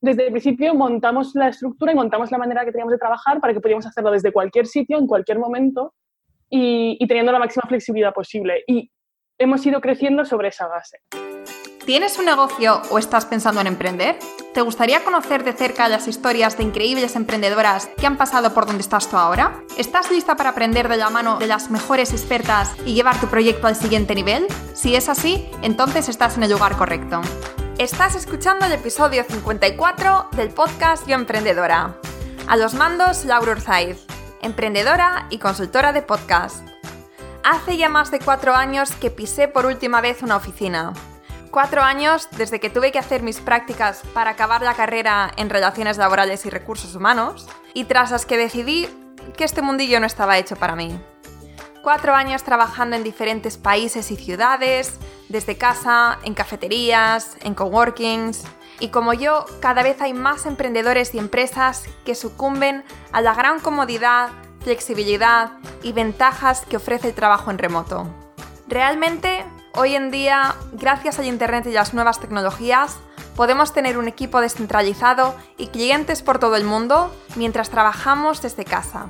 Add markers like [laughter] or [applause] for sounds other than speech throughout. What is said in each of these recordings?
desde el principio montamos la estructura y montamos la manera que teníamos de trabajar para que pudiéramos hacerlo desde cualquier sitio, en cualquier momento y, y teniendo la máxima flexibilidad posible. Y hemos ido creciendo sobre esa base. ¿Tienes un negocio o estás pensando en emprender? ¿Te gustaría conocer de cerca las historias de increíbles emprendedoras que han pasado por donde estás tú ahora? ¿Estás lista para aprender de la mano de las mejores expertas y llevar tu proyecto al siguiente nivel? Si es así, entonces estás en el lugar correcto. Estás escuchando el episodio 54 del podcast Yo Emprendedora. A los mandos, Laura Urzaiz, emprendedora y consultora de podcast. Hace ya más de cuatro años que pisé por última vez una oficina Cuatro años desde que tuve que hacer mis prácticas para acabar la carrera en Relaciones Laborales y Recursos Humanos y tras las que decidí que este mundillo no estaba hecho para mí. Cuatro años trabajando en diferentes países y ciudades, desde casa, en cafeterías, en coworkings. Y como yo, cada vez hay más emprendedores y empresas que sucumben a la gran comodidad, flexibilidad y ventajas que ofrece el trabajo en remoto. Realmente Hoy en día, gracias al Internet y las nuevas tecnologías, podemos tener un equipo descentralizado y clientes por todo el mundo mientras trabajamos desde casa.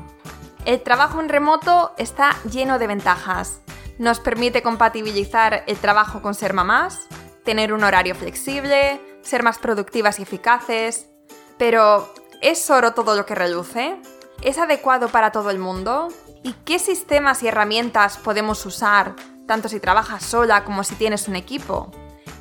El trabajo en remoto está lleno de ventajas. Nos permite compatibilizar el trabajo con ser mamás, tener un horario flexible, ser más productivas y eficaces. Pero, ¿es oro todo lo que reluce? ¿Es adecuado para todo el mundo? ¿Y qué sistemas y herramientas podemos usar tanto si trabajas sola como si tienes un equipo?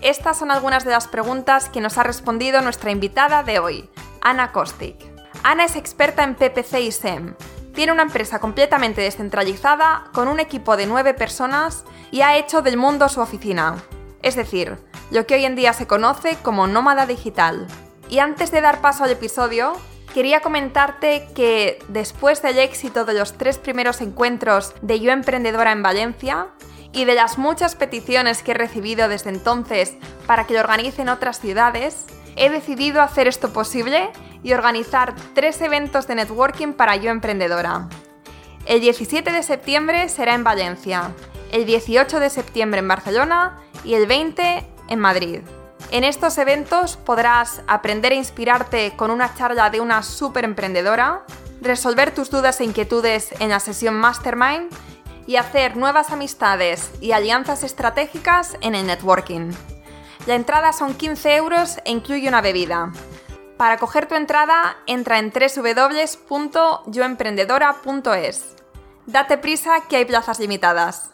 Estas son algunas de las preguntas que nos ha respondido nuestra invitada de hoy, Ana Kostic. Ana es experta en PPC y SEM. Tiene una empresa completamente descentralizada con un equipo de nueve personas y ha hecho del mundo su oficina. Es decir, lo que hoy en día se conoce como nómada digital. Y antes de dar paso al episodio, quería comentarte que después del éxito de los tres primeros encuentros de Yo Emprendedora en Valencia, y de las muchas peticiones que he recibido desde entonces para que lo organicen otras ciudades, he decidido hacer esto posible y organizar tres eventos de networking para Yo Emprendedora. El 17 de septiembre será en Valencia, el 18 de septiembre en Barcelona y el 20 en Madrid. En estos eventos podrás aprender e inspirarte con una charla de una super emprendedora, resolver tus dudas e inquietudes en la sesión Mastermind y hacer nuevas amistades y alianzas estratégicas en el networking. La entrada son 15 euros e incluye una bebida. Para coger tu entrada, entra en www.yoemprendedora.es. Date prisa que hay plazas limitadas.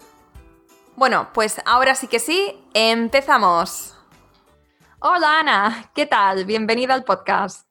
Bueno, pues ahora sí que sí, empezamos. Hola Ana, ¿qué tal? Bienvenida al podcast.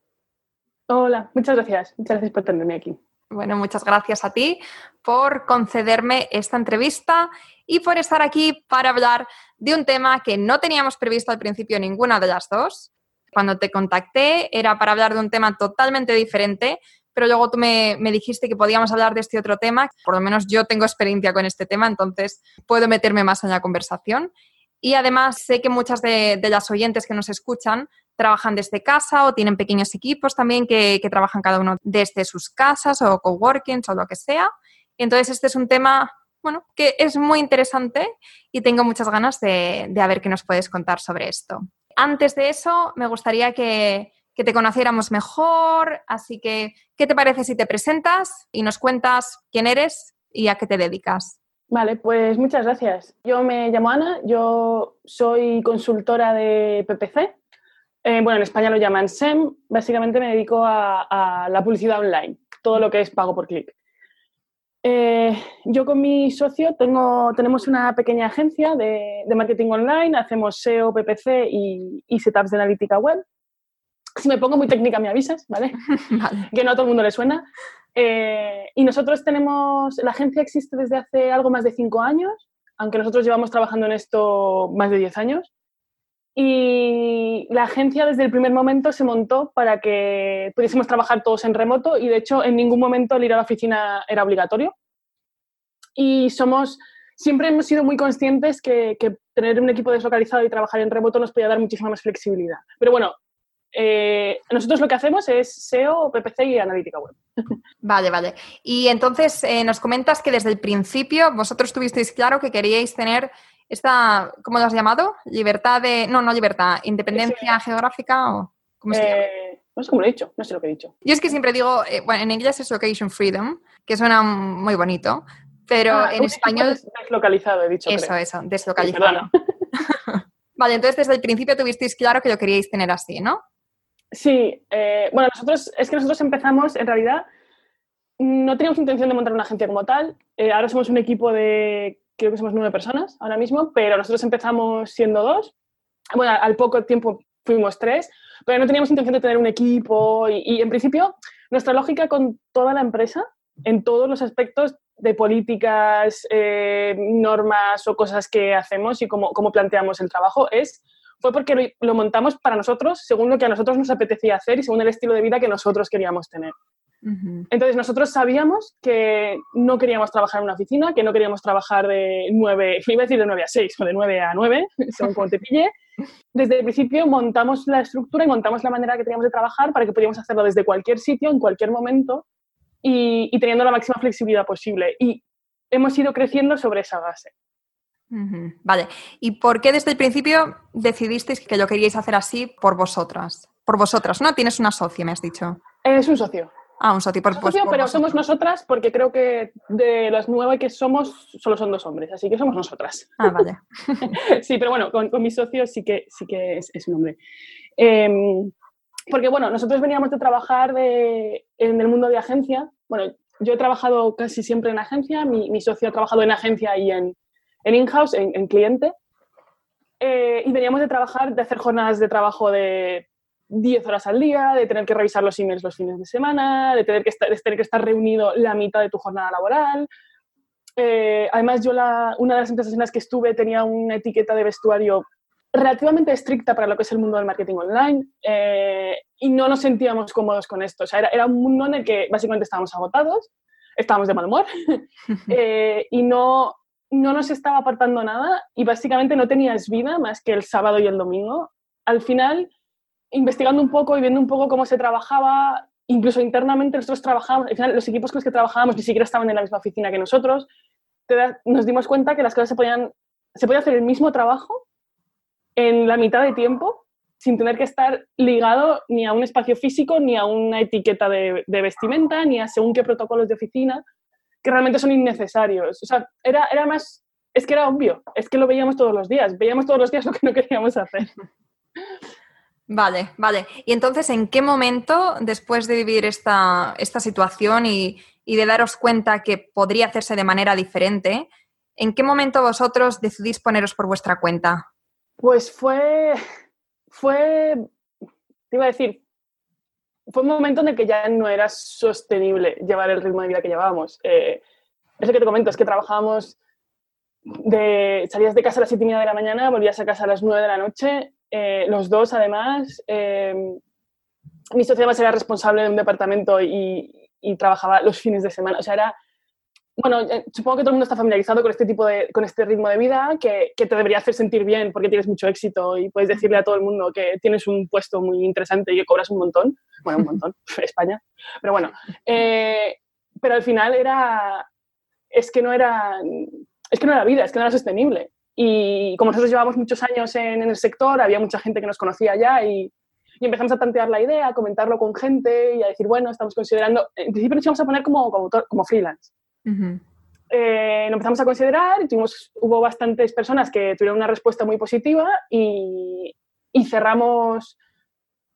Hola, muchas gracias. Muchas gracias por tenerme aquí. Bueno, muchas gracias a ti por concederme esta entrevista y por estar aquí para hablar de un tema que no teníamos previsto al principio ninguna de las dos. Cuando te contacté era para hablar de un tema totalmente diferente, pero luego tú me, dijiste que podíamos hablar de este otro tema. Por lo menos yo tengo experiencia con este tema, entonces puedo meterme más en la conversación. Y además sé que muchas de, de las oyentes que nos escuchan trabajan desde casa o tienen pequeños equipos también que, trabajan cada uno desde sus casas o coworkings o lo que sea. Entonces, este es un tema, bueno, que es muy interesante y tengo muchas ganas de, de ver qué nos puedes contar sobre esto. Antes de eso, me gustaría que, que te conociéramos mejor, así que, ¿qué te parece si te presentas y nos cuentas quién eres y a qué te dedicas? Vale, pues muchas gracias. Yo me llamo Ana, yo soy consultora de PPC, eh, bueno, en España lo llaman SEM. Básicamente me dedico a, la publicidad online, todo lo que es pago por clic. Eh, yo con mi socio tengo, tenemos una pequeña agencia de, marketing online, hacemos SEO, PPC y, setups de analítica web. Si me pongo muy técnica me avisas, ¿vale? [laughs] [laughs] que no a todo el mundo le suena. Eh, y nosotros tenemos, la agencia existe desde hace algo más de cinco años, aunque nosotros llevamos trabajando en esto más de diez años. Y la agencia desde el primer momento se montó para que pudiésemos trabajar todos en remoto y de hecho en ningún momento el ir a la oficina era obligatorio. Y somos, siempre hemos sido muy conscientes que, tener un equipo deslocalizado y trabajar en remoto nos podía dar muchísima más flexibilidad. Pero bueno, eh, nosotros lo que hacemos es SEO, PPC y analítica web. [laughs] Vale, vale. Y entonces eh, nos comentas que desde el principio vosotros tuvisteis claro que queríais tener esta, ¿cómo lo has llamado? Libertad de, no, no libertad, independencia geográfica o ¿Cómo se llama? Eh, no sé cómo lo he dicho, no sé lo que he dicho. Yo es que siempre digo, bueno, en inglés es Location Freedom, que suena muy bonito, pero ah, en español... Deslocalizado, he dicho. Eso, eso, deslocalizado. [laughs] vale, entonces desde el principio tuvisteis claro que lo queríais tener así, ¿no? Sí, eh, bueno, nosotros, es que nosotros empezamos, en realidad, no teníamos intención de montar una agencia como tal. Eh, ahora somos un equipo de, creo que somos nueve personas ahora mismo, pero nosotros empezamos siendo dos. Bueno, al poco tiempo fuimos tres, pero no teníamos intención de tener un equipo y, en principio nuestra lógica con toda la empresa, en todos los aspectos de políticas, eh, normas o cosas que hacemos y cómo, cómo planteamos el trabajo es fue porque lo, montamos para nosotros, según lo que a nosotros nos apetecía hacer y según el estilo de vida que nosotros queríamos tener. Entonces nosotros sabíamos que no queríamos trabajar en una oficina, que no queríamos trabajar de 9, [laughs] iba a decir de 9 a 6 o de 9 a 9, [laughs] según como te pille. Desde el principio montamos la estructura y montamos la manera que teníamos de trabajar para que pudiéramos hacerlo desde cualquier sitio, en cualquier momento y, y teniendo la máxima flexibilidad posible. Y hemos ido creciendo sobre esa base. Vale. ¿Y por qué desde el principio decidisteis que lo queríais hacer así por vosotras? Por vosotras, ¿no? Tienes una socia, me has dicho. Es un socio. Ah, un socio. Por, socio, pero somos nosotras porque creo que de las nueve que somos solo son dos hombres, así que somos nosotras. Ah, vale. [laughs] sí, pero bueno, con, mi socio sí que, sí que es, un hombre. Em, porque bueno, nosotros veníamos de trabajar de, en el mundo de agencia. Bueno, yo he trabajado casi siempre en agencia, mi, mi socio ha trabajado en agencia y en, en in-house, en, cliente, eh, y veníamos de trabajar, de hacer jornadas de trabajo de 10 horas al día, de tener que revisar los emails los fines de semana, de tener que estar, tener que estar reunido la mitad de tu jornada laboral. Eh, además, yo la, una de las empresas en las que estuve tenía una etiqueta de vestuario relativamente estricta para lo que es el mundo del marketing online eh, y no nos sentíamos cómodos con esto. O sea, era, era, un mundo en el que básicamente estábamos agotados, estábamos de mal humor [laughs] y no, no nos estaba apartando nada y básicamente no tenías vida más que el sábado y el domingo. Al final, investigando un poco y viendo un poco cómo se trabajaba, incluso internamente nosotros trabajábamos, al final los equipos con los que trabajábamos ni siquiera estaban en la misma oficina que nosotros, nos dimos cuenta que las cosas se podían, se podía hacer el mismo trabajo en la mitad de tiempo sin tener que estar ligado ni a un espacio físico, ni a una etiqueta de, vestimenta, ni a según qué protocolos de oficina que realmente son innecesarios. O sea, era, era más, es que era obvio, es que lo veíamos todos los días, veíamos todos los días [laughs] lo que no queríamos hacer. Vale, vale. Y entonces, ¿en qué momento, después de vivir esta, esta situación y, y, de daros cuenta que podría hacerse de manera diferente, ¿en qué momento vosotros decidís poneros por vuestra cuenta? Pues fue, [laughs] fue, te iba a decir, fue un momento en el que ya no era sostenible llevar el ritmo de vida que llevábamos. Eh, es lo que te comento, es que trabajábamos de, salías de casa a las 7 y media de la mañana, volvías a casa a las 9 de la noche, eh, los dos además. Eh, mi socia más era responsable de un departamento y, y, trabajaba los fines de semana. O sea, era bueno, eh, supongo que todo el mundo está familiarizado con este tipo de, con este ritmo de vida que, que, te debería hacer sentir bien porque tienes mucho éxito y puedes decirle a todo el mundo que tienes un puesto muy interesante y que cobras un montón. Bueno, un montón, [laughs] España. Pero bueno, eh, pero al final era, es que no era, es que no era vida, es que no era sostenible. Y como nosotros llevamos muchos años en, el sector, había mucha gente que nos conocía ya y, y empezamos a tantear la idea, a comentarlo con gente y a decir, bueno, estamos considerando, en principio nos íbamos a poner como, como freelance eh, nos empezamos a considerar tuvimos, hubo bastantes personas que tuvieron una respuesta muy positiva y, cerramos,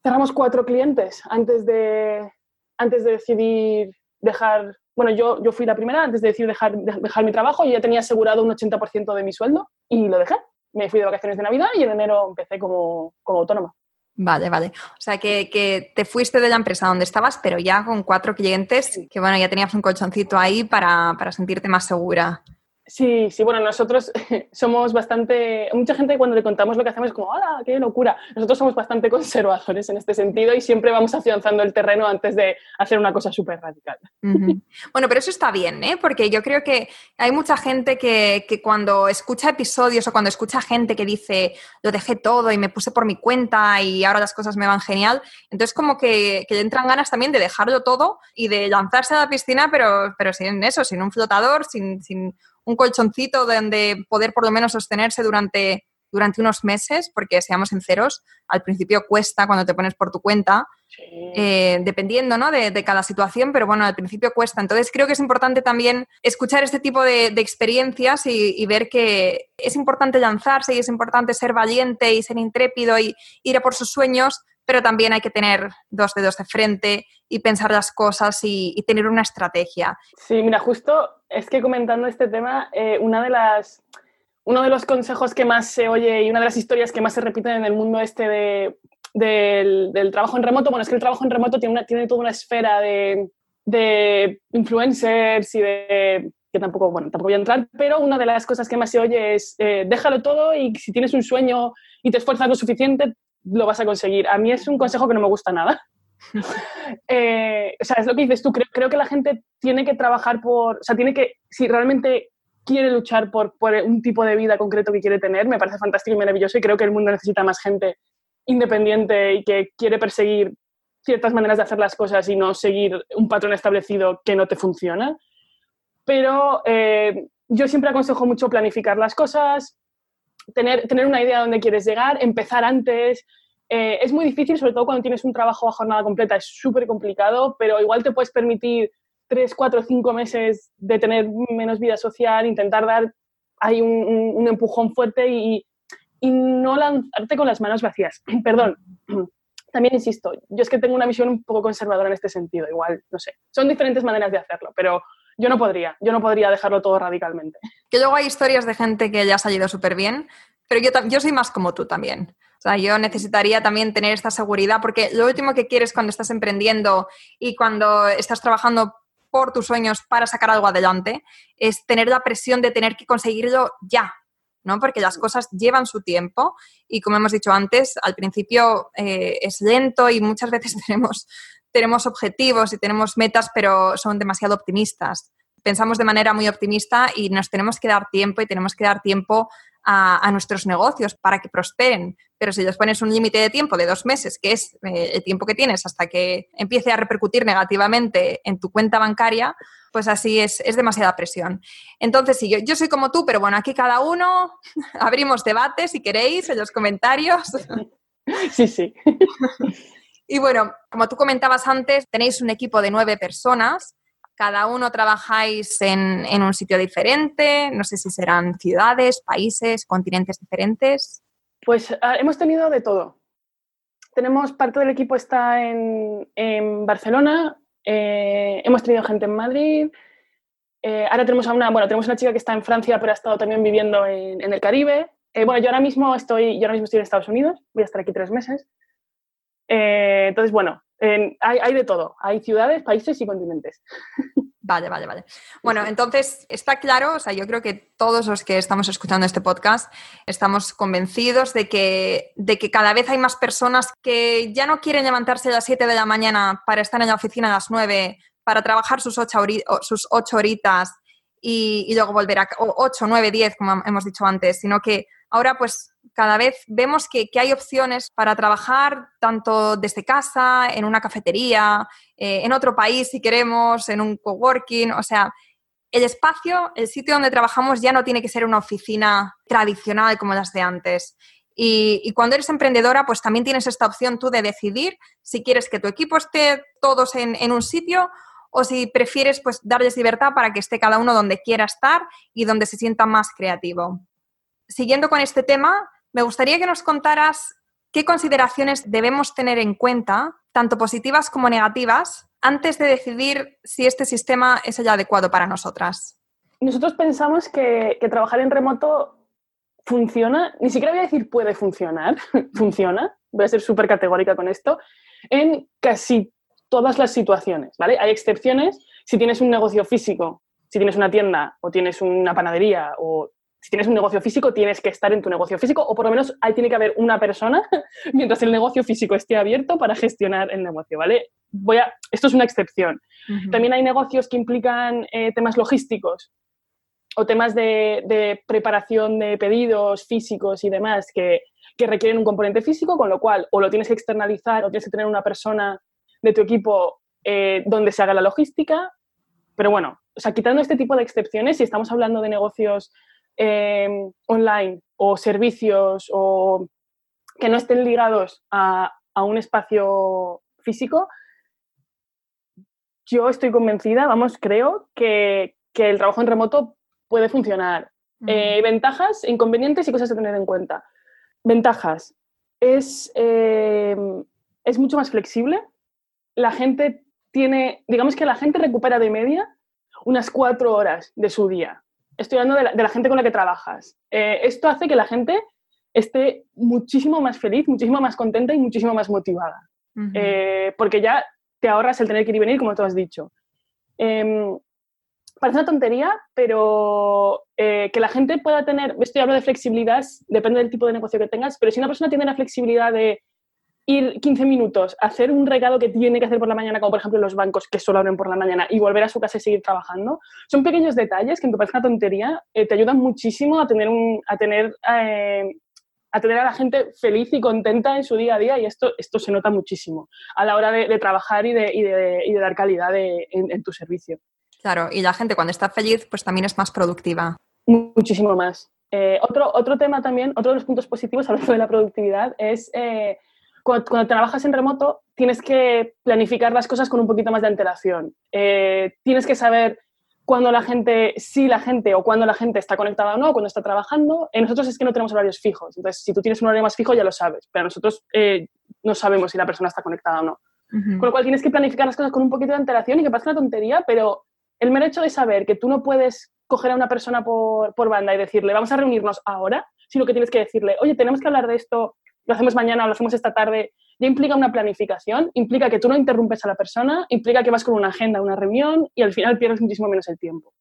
cerramos cuatro clientes antes de, antes de decidir dejar, bueno, yo, yo fui la primera antes de decidir dejar, dejar mi trabajo y ya tenía asegurado un 80% de mi sueldo y lo dejé. Me fui de vacaciones de Navidad y en enero empecé como, como autónoma. Vale, vale. O sea, que, te fuiste de la empresa donde estabas, pero ya con cuatro clientes, que bueno, ya tenías un colchoncito ahí para, para sentirte más segura. Sí, sí, bueno, nosotros [laughs] somos bastante, mucha gente cuando le contamos lo que hacemos es como, ¡hala, qué locura! Nosotros somos bastante [laughs] conservadores en este sentido y siempre vamos afianzando el terreno antes de hacer una cosa súper radical. [laughs] Bueno, pero eso está bien, ¿eh? Porque yo creo que hay mucha gente que, que, cuando escucha episodios o cuando escucha gente que dice, lo dejé todo y me puse por mi cuenta y ahora las cosas me van genial, entonces como que, que le entran ganas también de dejarlo todo y de lanzarse a la piscina, pero, pero sin eso, sin un flotador, sin, sin un colchoncito donde poder por lo menos sostenerse durante durante unos meses, porque seamos sinceros, al principio cuesta cuando te pones por tu cuenta, eh, dependiendo ¿no? de, cada situación, pero bueno, al principio cuesta. Entonces creo que es importante también escuchar este tipo de, experiencias y, ver que es importante lanzarse y es importante ser valiente y ser intrépido y ir a por sus sueños, pero también hay que tener dos dedos de frente y pensar las cosas y, tener una estrategia. Sí, mira, justo es que comentando este tema, eh, una de las uno de los consejos que más se oye y una de las historias que más se repiten en el mundo este de, del, trabajo en remoto, bueno, es que el trabajo en remoto tiene, tiene toda una esfera de, de, influencers y de que tampoco, bueno, tampoco voy a entrar, pero una de las cosas que más se oye es eh, déjalo todo y si tienes un sueño y te esfuerzas lo suficiente, lo vas a conseguir. A mí es un consejo que no me gusta nada. [laughs] Eh, o sea, es lo que dices tú, creo, que la gente tiene que trabajar por, o sea, tiene que, si realmente quiere luchar por, un tipo de vida concreto que quiere tener, me parece fantástico y maravilloso y creo que el mundo necesita más gente independiente y que quiere perseguir ciertas maneras de hacer las cosas y no seguir un patrón establecido que no te funciona. Pero eh, yo siempre aconsejo mucho planificar las cosas, tener, tener una idea de dónde quieres llegar, empezar antes. Eh, es muy difícil, sobre todo cuando tienes un trabajo a jornada completa, es súper complicado, pero igual te puedes permitir tres, cuatro, cinco meses de tener menos vida social, intentar dar ahí un, empujón fuerte y, no lanzarte con las manos vacías. [clears throat] Perdón. [clears throat] También insisto, yo es que tengo una visión un poco conservadora en este sentido, igual, no sé. Son diferentes maneras de hacerlo, pero yo no podría, yo no podría dejarlo todo radicalmente. Que luego hay historias de gente que ya ha salido súper bien, pero yo, yo soy más como tú también. O sea, yo necesitaría también tener esta seguridad porque lo último que quieres cuando estás emprendiendo y cuando estás trabajando por tus sueños para sacar algo adelante, es tener la presión de tener que conseguirlo ya, ¿no? Porque las cosas llevan su tiempo y como hemos dicho antes, al principio eh, es lento y muchas veces [laughs] tenemos, tenemos objetivos y tenemos metas, pero son demasiado optimistas. Pensamos de manera muy optimista y nos tenemos que dar tiempo y tenemos que dar tiempo a, nuestros negocios para que prosperen. Pero si les pones un límite de tiempo de dos meses, que es eh, el tiempo que tienes hasta que empiece a repercutir negativamente en tu cuenta bancaria, pues así es, es demasiada presión. Entonces, sí, yo, yo soy como tú, pero bueno, aquí cada uno [laughs] abrimos debate si queréis en los comentarios. [laughs] Sí, sí. Y bueno, como tú comentabas antes, tenéis un equipo de nueve personas cada uno trabajáis en, un sitio diferente, no sé si serán ciudades, países, continentes diferentes. Pues ah, hemos tenido de todo. Tenemos parte del equipo está en, Barcelona, eh, hemos tenido gente en Madrid, eh, ahora tenemos a una, bueno, tenemos una chica que está en Francia, pero ha estado también viviendo en, el Caribe. Eh, bueno, yo ahora mismo estoy, yo ahora mismo estoy en Estados Unidos, voy a estar aquí tres meses. Entonces, bueno, hay, de todo, hay ciudades, países y continentes. Vale, vale, vale. Bueno, entonces está claro, o sea, yo creo que todos los que estamos escuchando este podcast estamos convencidos de que, de que cada vez hay más personas que ya no quieren levantarse a las 7 de la mañana para estar en la oficina a las 9, para trabajar sus 8, sus horitas y, y luego volver a 8, 9, 10, como hemos dicho antes, sino que ahora pues cada vez vemos que, hay opciones para trabajar tanto desde casa, en una cafetería, eh, en otro país si queremos, en un coworking, o sea, el espacio, el sitio donde trabajamos ya no tiene que ser una oficina tradicional como las de antes. Y, cuando eres emprendedora, pues también tienes esta opción tú de decidir si quieres que tu equipo esté todos en, en un sitio o si prefieres pues darles libertad para que esté cada uno donde quiera estar y donde se sienta más creativo. Siguiendo con este tema, me gustaría que nos contaras qué consideraciones debemos tener en cuenta, tanto positivas como negativas, antes de decidir si este sistema es el adecuado para nosotras. Nosotros pensamos que, trabajar en remoto funciona, ni siquiera voy a decir puede funcionar, [laughs] funciona, voy a ser súper categórica con esto, en casi todas las situaciones, ¿vale? Hay excepciones si tienes un negocio físico, si tienes una tienda o tienes una panadería o si tienes un negocio físico, tienes que estar en tu negocio físico o por lo menos ahí tiene que haber una persona [laughs] mientras el negocio físico esté abierto para gestionar el negocio, ¿vale? Voy a, esto es una excepción. También hay negocios que implican eh, temas logísticos o temas de, preparación de pedidos físicos y demás que, requieren un componente físico, con lo cual o lo tienes que externalizar o tienes que tener una persona de tu equipo eh, donde se haga la logística. Pero bueno, o sea, quitando este tipo de excepciones, si estamos hablando de negocios em, online o servicios o que no estén ligados a, un espacio físico, yo estoy convencida, vamos, creo que, el trabajo en remoto puede funcionar. Eh, ventajas, inconvenientes y cosas a tener en cuenta. Ventajas. Es, em, es mucho más flexible. La gente tiene, digamos que la gente recupera de media unas cuatro horas de su día. Estoy hablando de la, gente con la que trabajas. Eh, esto hace que la gente esté muchísimo más feliz, muchísimo más contenta y muchísimo más motivada. Eh, porque ya te ahorras el tener que ir y venir, como tú has dicho. Em, parece una tontería, pero eh, que la gente pueda tener, estoy hablando de flexibilidad, depende del tipo de negocio que tengas, pero si una persona tiene la flexibilidad de ir 15 minutos, hacer un recado que tiene que hacer por la mañana, como por ejemplo los bancos que solo abren por la mañana, y volver a su casa y seguir trabajando, son pequeños detalles que, aunque parece una tontería, eh, te ayudan muchísimo a tener, un, a, tener eh, a tener a la gente feliz y contenta en su día a día y esto, esto se nota muchísimo a la hora de, trabajar y de, y, de, y de, dar calidad en, en tu servicio. Claro, y la gente cuando está feliz pues también es más productiva. Muchísimo más. Eh, otro, otro tema también, otro de los puntos positivos hablando de la productividad es cuando, trabajas en remoto tienes que planificar las cosas con un poquito más de antelación. Eh, tienes que saber cuándo la gente, si la gente o cuándo la gente está conectada o no, cuando está trabajando. Eh, nosotros es que no tenemos horarios fijos. Entonces, si tú tienes un horario más fijo, ya lo sabes. Pero nosotros eh, no sabemos si la persona está conectada o no. Con lo cual tienes que planificar las cosas con un poquito de antelación y que parece una tontería, pero el mero hecho de saber que tú no puedes coger a una persona por, por banda y decirle, vamos a reunirnos ahora, sino que tienes que decirle, oye, tenemos que hablar de esto lo hacemos mañana o lo hacemos esta tarde, ya implica una planificación, implica que tú no interrumpes a la persona, implica que vas con una agenda, una reunión y al final pierdes muchísimo menos el tiempo.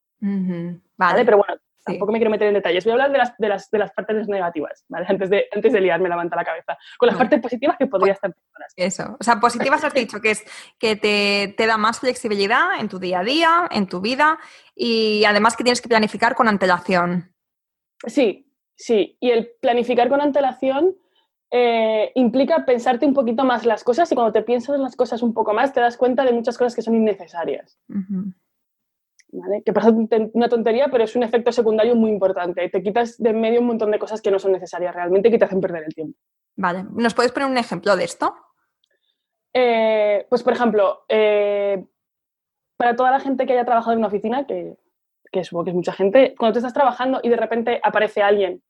vale. Pero bueno, tampoco me quiero meter en detalles. Voy a hablar de las, de las, de las partes negativas, ¿vale? Antes de, antes de liarme la manta a la cabeza. Con las partes positivas que podría estar Eso. O sea, positivas has dicho que es que te, te, da más flexibilidad en tu día a día, en tu vida y además que tienes que planificar con antelación. Sí, sí. Y el planificar con antelación eh, implica pensarte un poquito más las cosas y cuando te piensas las cosas un poco más te das cuenta de muchas cosas que son innecesarias. Que parece una tontería, pero es un efecto secundario muy importante. Te quitas de en medio un montón de cosas que no son necesarias realmente y que te hacen perder el tiempo. Vale, ¿nos puedes poner un ejemplo de esto? Eh, pues, por ejemplo, eh, para toda la gente que haya trabajado en una oficina, que, que supongo que es mucha gente, cuando tú estás trabajando y de repente aparece alguien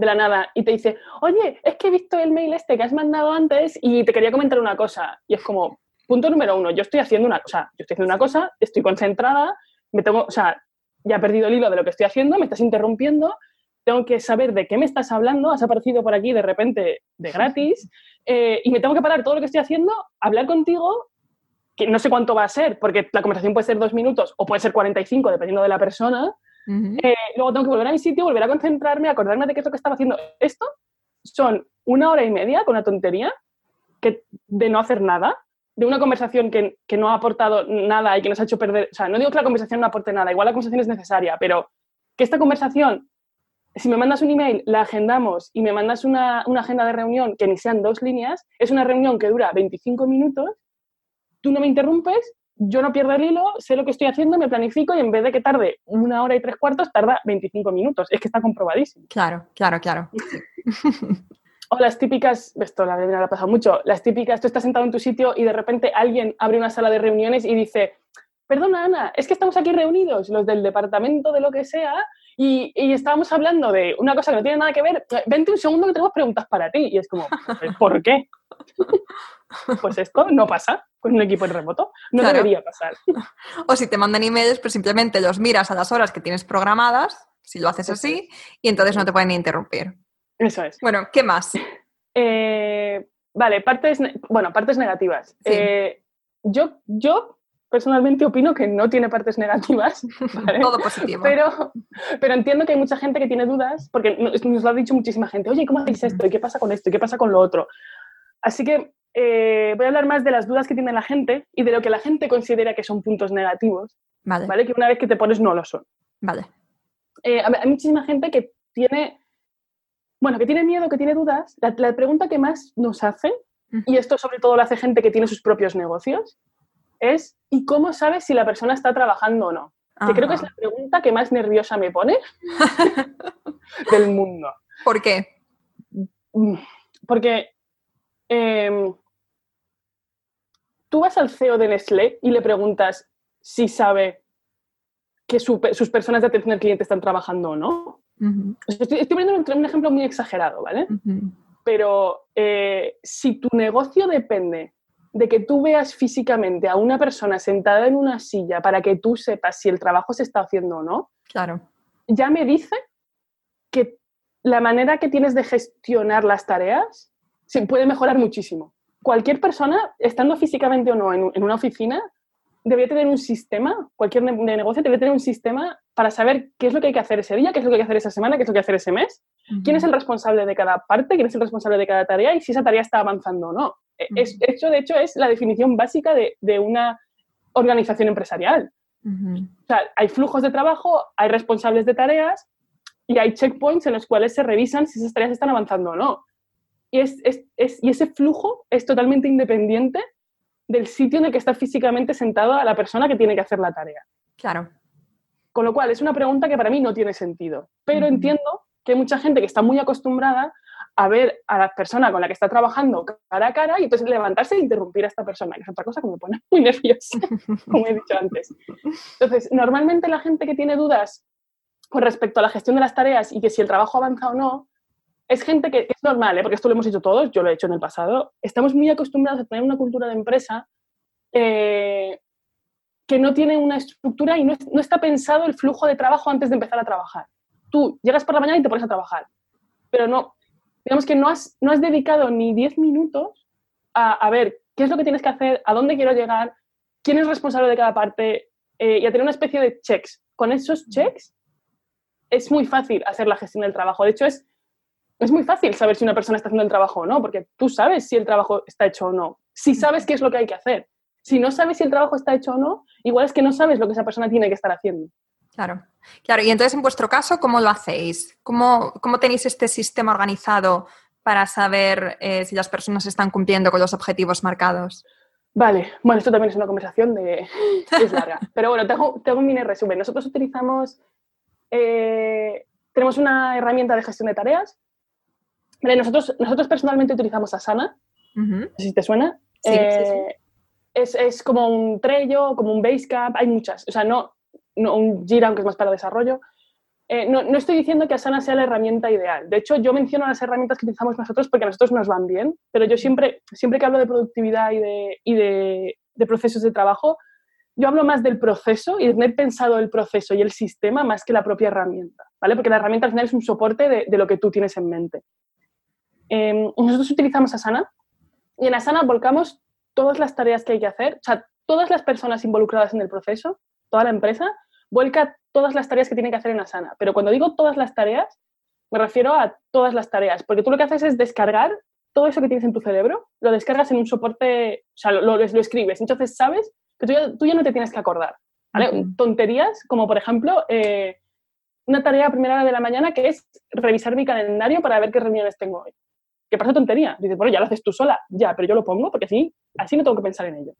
de la nada y te dice, oye, es que he visto el mail este que has mandado antes y te quería comentar una cosa. Y es como, punto número uno, yo estoy haciendo una cosa, yo estoy haciendo una cosa, estoy concentrada, me tengo, o sea, ya he perdido el hilo de lo que estoy haciendo, me estás interrumpiendo, tengo que saber de qué me estás hablando, has aparecido por aquí de repente de gratis, eh, y me tengo que parar todo lo que estoy haciendo, hablar contigo, que no sé cuánto va a ser, porque la conversación puede ser dos minutos o puede ser 45, dependiendo de la persona, eh, luego tengo que volver a mi sitio, volver a concentrarme, acordarme de qué es lo que estaba haciendo. Esto son una hora y media con una tontería que, de no hacer nada, de una conversación que, que, no ha aportado nada y que nos ha hecho perder. O sea, no digo que la conversación no aporte nada, igual la conversación es necesaria, pero que esta conversación, si me mandas un email, la agendamos y me mandas una, una agenda de reunión que ni sean dos líneas, es una reunión que dura 25 minutos, tú no me interrumpes yo no pierdo el hilo, sé lo que estoy haciendo, me planifico y en vez de que tarde una hora y tres cuartos, tarda 25 minutos. Es que está comprobadísimo. Claro, claro, claro. o las típicas, esto la verdad ha pasado mucho, las típicas, tú estás sentado en tu sitio y de repente alguien abre una sala de reuniones y dice, perdona Ana, es que estamos aquí reunidos, los del departamento de lo que sea, y, y, estábamos hablando de una cosa que no tiene nada que ver, vente un segundo que tenemos preguntas para ti. Y es como, ¿por qué? Pues esto no pasa con un equipo en remoto. No debería pasar. [laughs] O si te mandan emails, pues simplemente los miras a las horas que tienes programadas, si lo haces así, y entonces no te pueden interrumpir. Eso es. Bueno, ¿qué más? [laughs] Eh, vale, partes, bueno, partes negativas. Eh, yo, yo personalmente opino que no tiene partes negativas. [laughs] Todo positivo. Pero, pero entiendo que hay mucha gente que tiene dudas, porque nos lo ha dicho muchísima gente. Oye, ¿cómo hacéis esto? ¿Y qué pasa con esto? ¿Y qué pasa con lo otro? Así que eh, voy a hablar más de las dudas que tiene la gente y de lo que la gente considera que son puntos negativos, vale. Que una vez que te pones no lo son. Vale. Eh, hay muchísima gente que tiene, bueno, que tiene miedo, que tiene dudas. La, pregunta que más nos hacen, y esto sobre todo lo hace gente que tiene sus propios negocios, es ¿y cómo sabes si la persona está trabajando o no? que creo que es la pregunta que más nerviosa me pone [laughs] del mundo. ¿Por qué? Mm, porque em, tú vas al CEO de Nestlé y le preguntas si sabe que sus personas de atención al cliente están trabajando o no. estoy, poniendo un, ejemplo muy exagerado, ¿vale? Pero eh, si tu negocio depende de que tú veas físicamente a una persona sentada en una silla para que tú sepas si el trabajo se está haciendo o no, claro. ya me dice que la manera que tienes de gestionar las tareas se puede mejorar muchísimo. Cualquier persona, estando físicamente o no en, una oficina, debería tener un sistema, cualquier negocio debería tener un sistema para saber qué es lo que hay que hacer ese día, qué es lo que hay que hacer esa semana, qué es lo que hay que hacer ese mes, quién es el responsable de cada parte, quién es el responsable de cada tarea y si esa tarea está avanzando o no. E, es, de hecho, es la definición básica de, una organización empresarial. O sea, hay flujos de trabajo, hay responsables de tareas y hay checkpoints en los cuales se revisan si esas tareas están avanzando o no. Y, es, y ese flujo es totalmente independiente del sitio en el que está físicamente sentada la persona que tiene que hacer la tarea. Claro. Con lo cual, es una pregunta que para mí no tiene sentido. Pero entiendo que hay mucha gente que está muy acostumbrada a ver a la persona con la que está trabajando cara a cara y entonces levantarse e interrumpir a esta persona, que es otra cosa que me pone [laughs] muy nerviosa, [laughs] como he dicho antes. Entonces, normalmente la gente que tiene dudas con respecto a la gestión de las tareas y que si el trabajo avanza o no, es gente que es normal, ¿eh? porque esto lo hemos hecho todos, yo lo he hecho en el pasado, estamos muy acostumbrados a tener una cultura de empresa eh, que no tiene una estructura y no, no, está pensado el flujo de trabajo antes de empezar a trabajar. Tú llegas por la mañana y te pones a trabajar, pero no, digamos que no has, no has dedicado ni 10 minutos a, ver qué es lo que tienes que hacer, a dónde quiero llegar, quién es responsable de cada parte eh, y a tener una especie de checks. Con esos checks es muy fácil hacer la gestión del trabajo. De hecho, es, es muy fácil saber si una persona está haciendo el trabajo o no, porque tú sabes si el trabajo está hecho o no, si sabes qué es lo que hay que hacer. Si no sabes si el trabajo está hecho o no, igual es que no sabes lo que esa persona tiene que estar haciendo. Claro, claro. Y entonces, en vuestro caso, ¿cómo lo hacéis? ¿Cómo, cómo tenéis este sistema organizado para saber eh, si las personas están cumpliendo con los objetivos marcados? Vale, bueno, esto también es una conversación de... es larga. Pero bueno, tengo, tengo un mini resumen. Nosotros utilizamos... Eh, tenemos una herramienta de gestión de tareas. Nosotros, nosotros personalmente utilizamos Asana. No sé si te suena. Sí, eh, Es, es, como un Trello, como un Basecamp. Hay muchas. O sea, no, no, un Jira, aunque es más para desarrollo. Eh, no, no, estoy diciendo que Asana sea la herramienta ideal. De hecho, yo menciono las herramientas que utilizamos nosotros porque a nosotros nos van bien, pero yo siempre, siempre que hablo de productividad y de, y de, de procesos de trabajo, yo hablo más del proceso y de tener pensado el proceso y el sistema más que la propia herramienta, ¿vale? Porque la herramienta al final es un soporte de, de lo que tú tienes en mente. Eh, nosotros utilizamos Asana y en Asana volcamos todas las tareas que hay que hacer, o sea, todas las personas involucradas en el proceso, toda la empresa, vuelca todas las tareas que tiene que hacer en Asana. Pero cuando digo todas las tareas, me refiero a todas las tareas, porque tú lo que haces es descargar todo eso que tienes en tu cerebro, lo descargas en un soporte, o sea, lo, lo, escribes. Entonces sabes que tú ya, no te tienes que acordar. Tonterías como, por ejemplo, eh, una tarea a primera hora de la mañana que es revisar mi calendario para ver qué reuniones tengo hoy que parece tontería. Dices, bueno, ya lo haces tú sola, ya, pero yo lo pongo porque así, así no tengo que pensar en ello.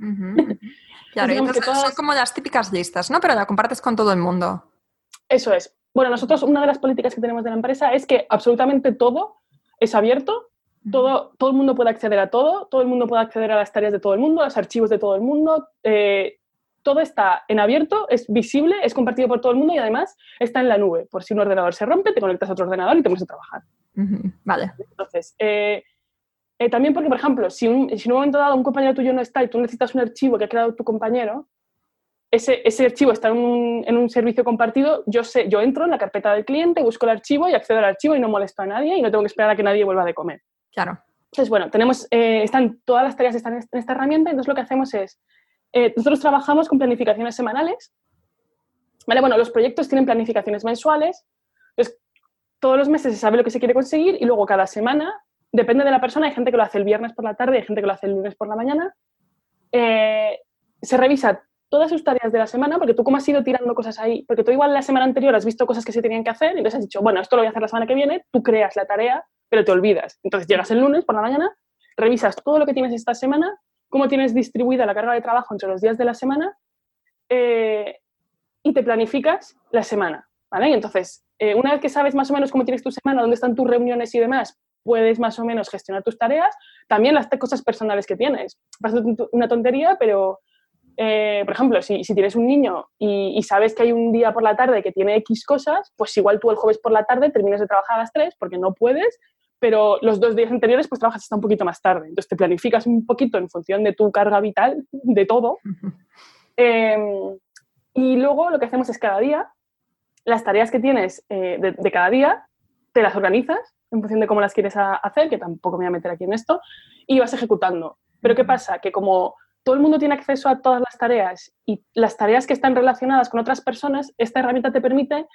Claro, entonces son como las típicas listas, ¿no? Pero la compartes con todo el mundo. Eso es. Bueno, nosotros una de las políticas que tenemos de la empresa es que absolutamente todo es abierto, todo, todo el mundo puede acceder a todo, todo el mundo puede acceder a las tareas de todo el mundo, a los archivos de todo el mundo, eh, todo está en abierto, es visible, es compartido por todo el mundo y además está en la nube. Por si un ordenador se rompe, te conectas a otro ordenador y te pones a trabajar. Vale. Entonces, eh, eh, también porque, por ejemplo, si, un, si en un momento dado un compañero tuyo no está y tú necesitas un archivo que ha creado tu compañero, ese, ese archivo está en un, en un, servicio compartido, yo, sé, yo entro en la carpeta del cliente, busco el archivo y accedo al archivo y no molesto a nadie y no tengo que esperar a que nadie vuelva de comer. Claro. Entonces, bueno, tenemos, eh, están, todas las tareas están en esta herramienta, entonces lo que hacemos es eh, nosotros trabajamos con planificaciones semanales. ¿vale? Bueno, los proyectos tienen planificaciones mensuales. Todos los meses se sabe lo que se quiere conseguir y luego cada semana, depende de la persona, hay gente que lo hace el viernes por la tarde, hay gente que lo hace el lunes por la mañana. Eh, se revisa todas sus tareas de la semana, porque tú como has ido tirando cosas ahí, porque tú igual la semana anterior has visto cosas que se tenían que hacer, y entonces has dicho, bueno, esto lo voy a hacer la semana que viene, tú creas la tarea, pero te olvidas. Entonces llegas el lunes por la mañana, revisas todo lo que tienes esta semana cómo tienes distribuida la carga de trabajo entre los días de la semana, eh, y te planificas la semana, ¿vale? Y entonces, eh, una vez que sabes más o menos cómo tienes tu semana, dónde están tus reuniones y demás, puedes más o menos gestionar tus tareas, también las cosas personales que tienes. Va una tontería, pero, eh, por ejemplo, si, tienes un niño y, sabes que hay un día por la tarde que tiene X cosas, pues igual tú el jueves por la tarde terminas de trabajar a las 3 porque no puedes, pero los dos días anteriores pues trabajas hasta un poquito más tarde. Entonces te planificas un poquito en función de tu carga vital, de todo. Em, y luego lo que hacemos es cada día, las tareas que tienes eh, de, cada día, te las organizas en función de cómo las quieres hacer, que tampoco me voy a meter aquí en esto, y vas ejecutando. Pero ¿qué pasa? Que como todo el mundo tiene acceso a todas las tareas y las tareas que están relacionadas con otras personas, esta herramienta te permite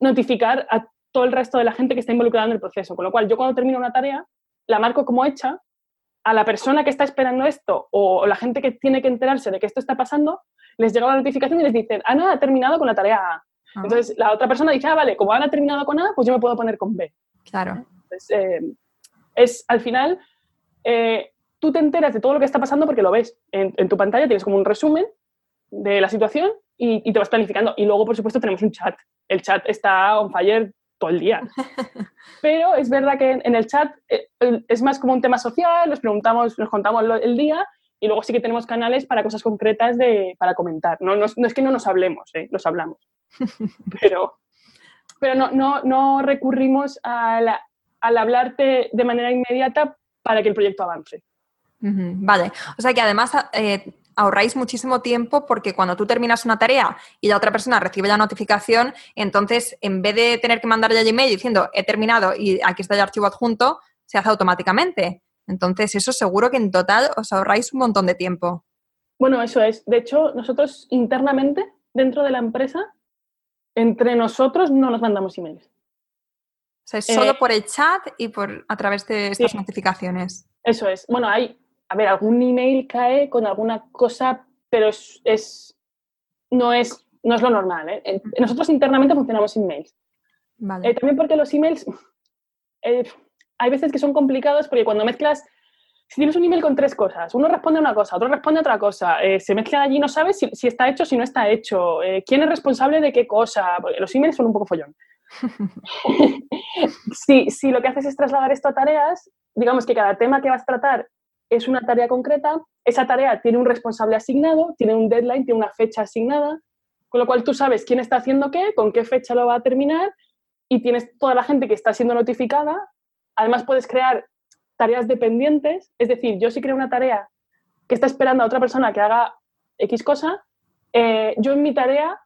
notificar a todo el resto de la gente que está involucrada en el proceso. Con lo cual, yo cuando termino una tarea, la marco como hecha, a la persona que está esperando esto o la gente que tiene que enterarse de que esto está pasando, les llega la notificación y les dicen, Ana ha terminado con la tarea A. Ah. Entonces, la otra persona dice, ah, vale, como Ana ha terminado con A, pues yo me puedo poner con B. Claro. Eh, es, al final, eh, tú te enteras de todo lo que está pasando porque lo ves. En, tu pantalla tienes como un resumen de la situación y, te vas planificando. Y luego, por supuesto, tenemos un chat. El chat está on fire todo el día. [laughs] Pero es verdad que en, el chat eh, es más como un tema social, nos preguntamos, nos contamos el día y luego sí que tenemos canales para cosas concretas de, para comentar. No, no, es que no nos hablemos, ¿eh? nos hablamos. [laughs] Pero, pero no, no, no recurrimos al hablarte de manera inmediata para que el proyecto avance. Vale, o sea que además eh, ahorráis muchísimo tiempo porque cuando tú terminas una tarea y la otra persona recibe la notificación, entonces en vez de tener que mandar ya email diciendo he terminado y aquí está el archivo adjunto, se hace automáticamente. Entonces eso seguro que en total os ahorráis un montón de tiempo. Bueno, eso es. De hecho, nosotros internamente, dentro de la empresa, entre nosotros no nos mandamos emails. O sea, es solo eh, por el chat y por a través de estas notificaciones. Eso es. Bueno, hay a ver, algún email cae con alguna cosa, pero es, no, es, no es lo normal. ¿eh? Nosotros internamente funcionamos sin mails. Eh, también porque los emails, eh, hay veces que son complicados porque cuando mezclas, si tienes un email con tres cosas, uno responde a una cosa, otro responde a otra cosa, se mezclan allí y no sabes si, si, está hecho si no está hecho, quién es responsable de qué cosa, los emails son un poco follón. [laughs] si, si lo que haces es trasladar esto a tareas, digamos que cada tema que vas a tratar es una tarea concreta, esa tarea tiene un responsable asignado, tiene un deadline, tiene una fecha asignada, con lo cual tú sabes quién está haciendo qué, con qué fecha lo va a terminar y tienes toda la gente que está siendo notificada. Además puedes crear tareas dependientes, es decir, yo si creo una tarea que está esperando a otra persona que haga X cosa, eh, yo en mi tarea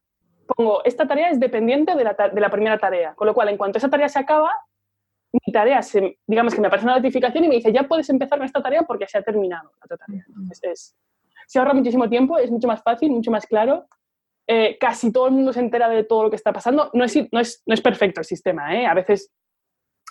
pongo, esta tarea es dependiente de la, de la primera tarea, con lo cual en cuanto esa tarea se acaba, mi tarea, digamos que me aparece una notificación y me dice, ya puedes empezar con esta tarea porque se ha terminado la otra tarea. Entonces, se ahorra muchísimo tiempo, es mucho más fácil, mucho más claro. Eh, casi todo el mundo se entera de todo lo que está pasando. No es, no es, no es perfecto el sistema, ¿eh? a veces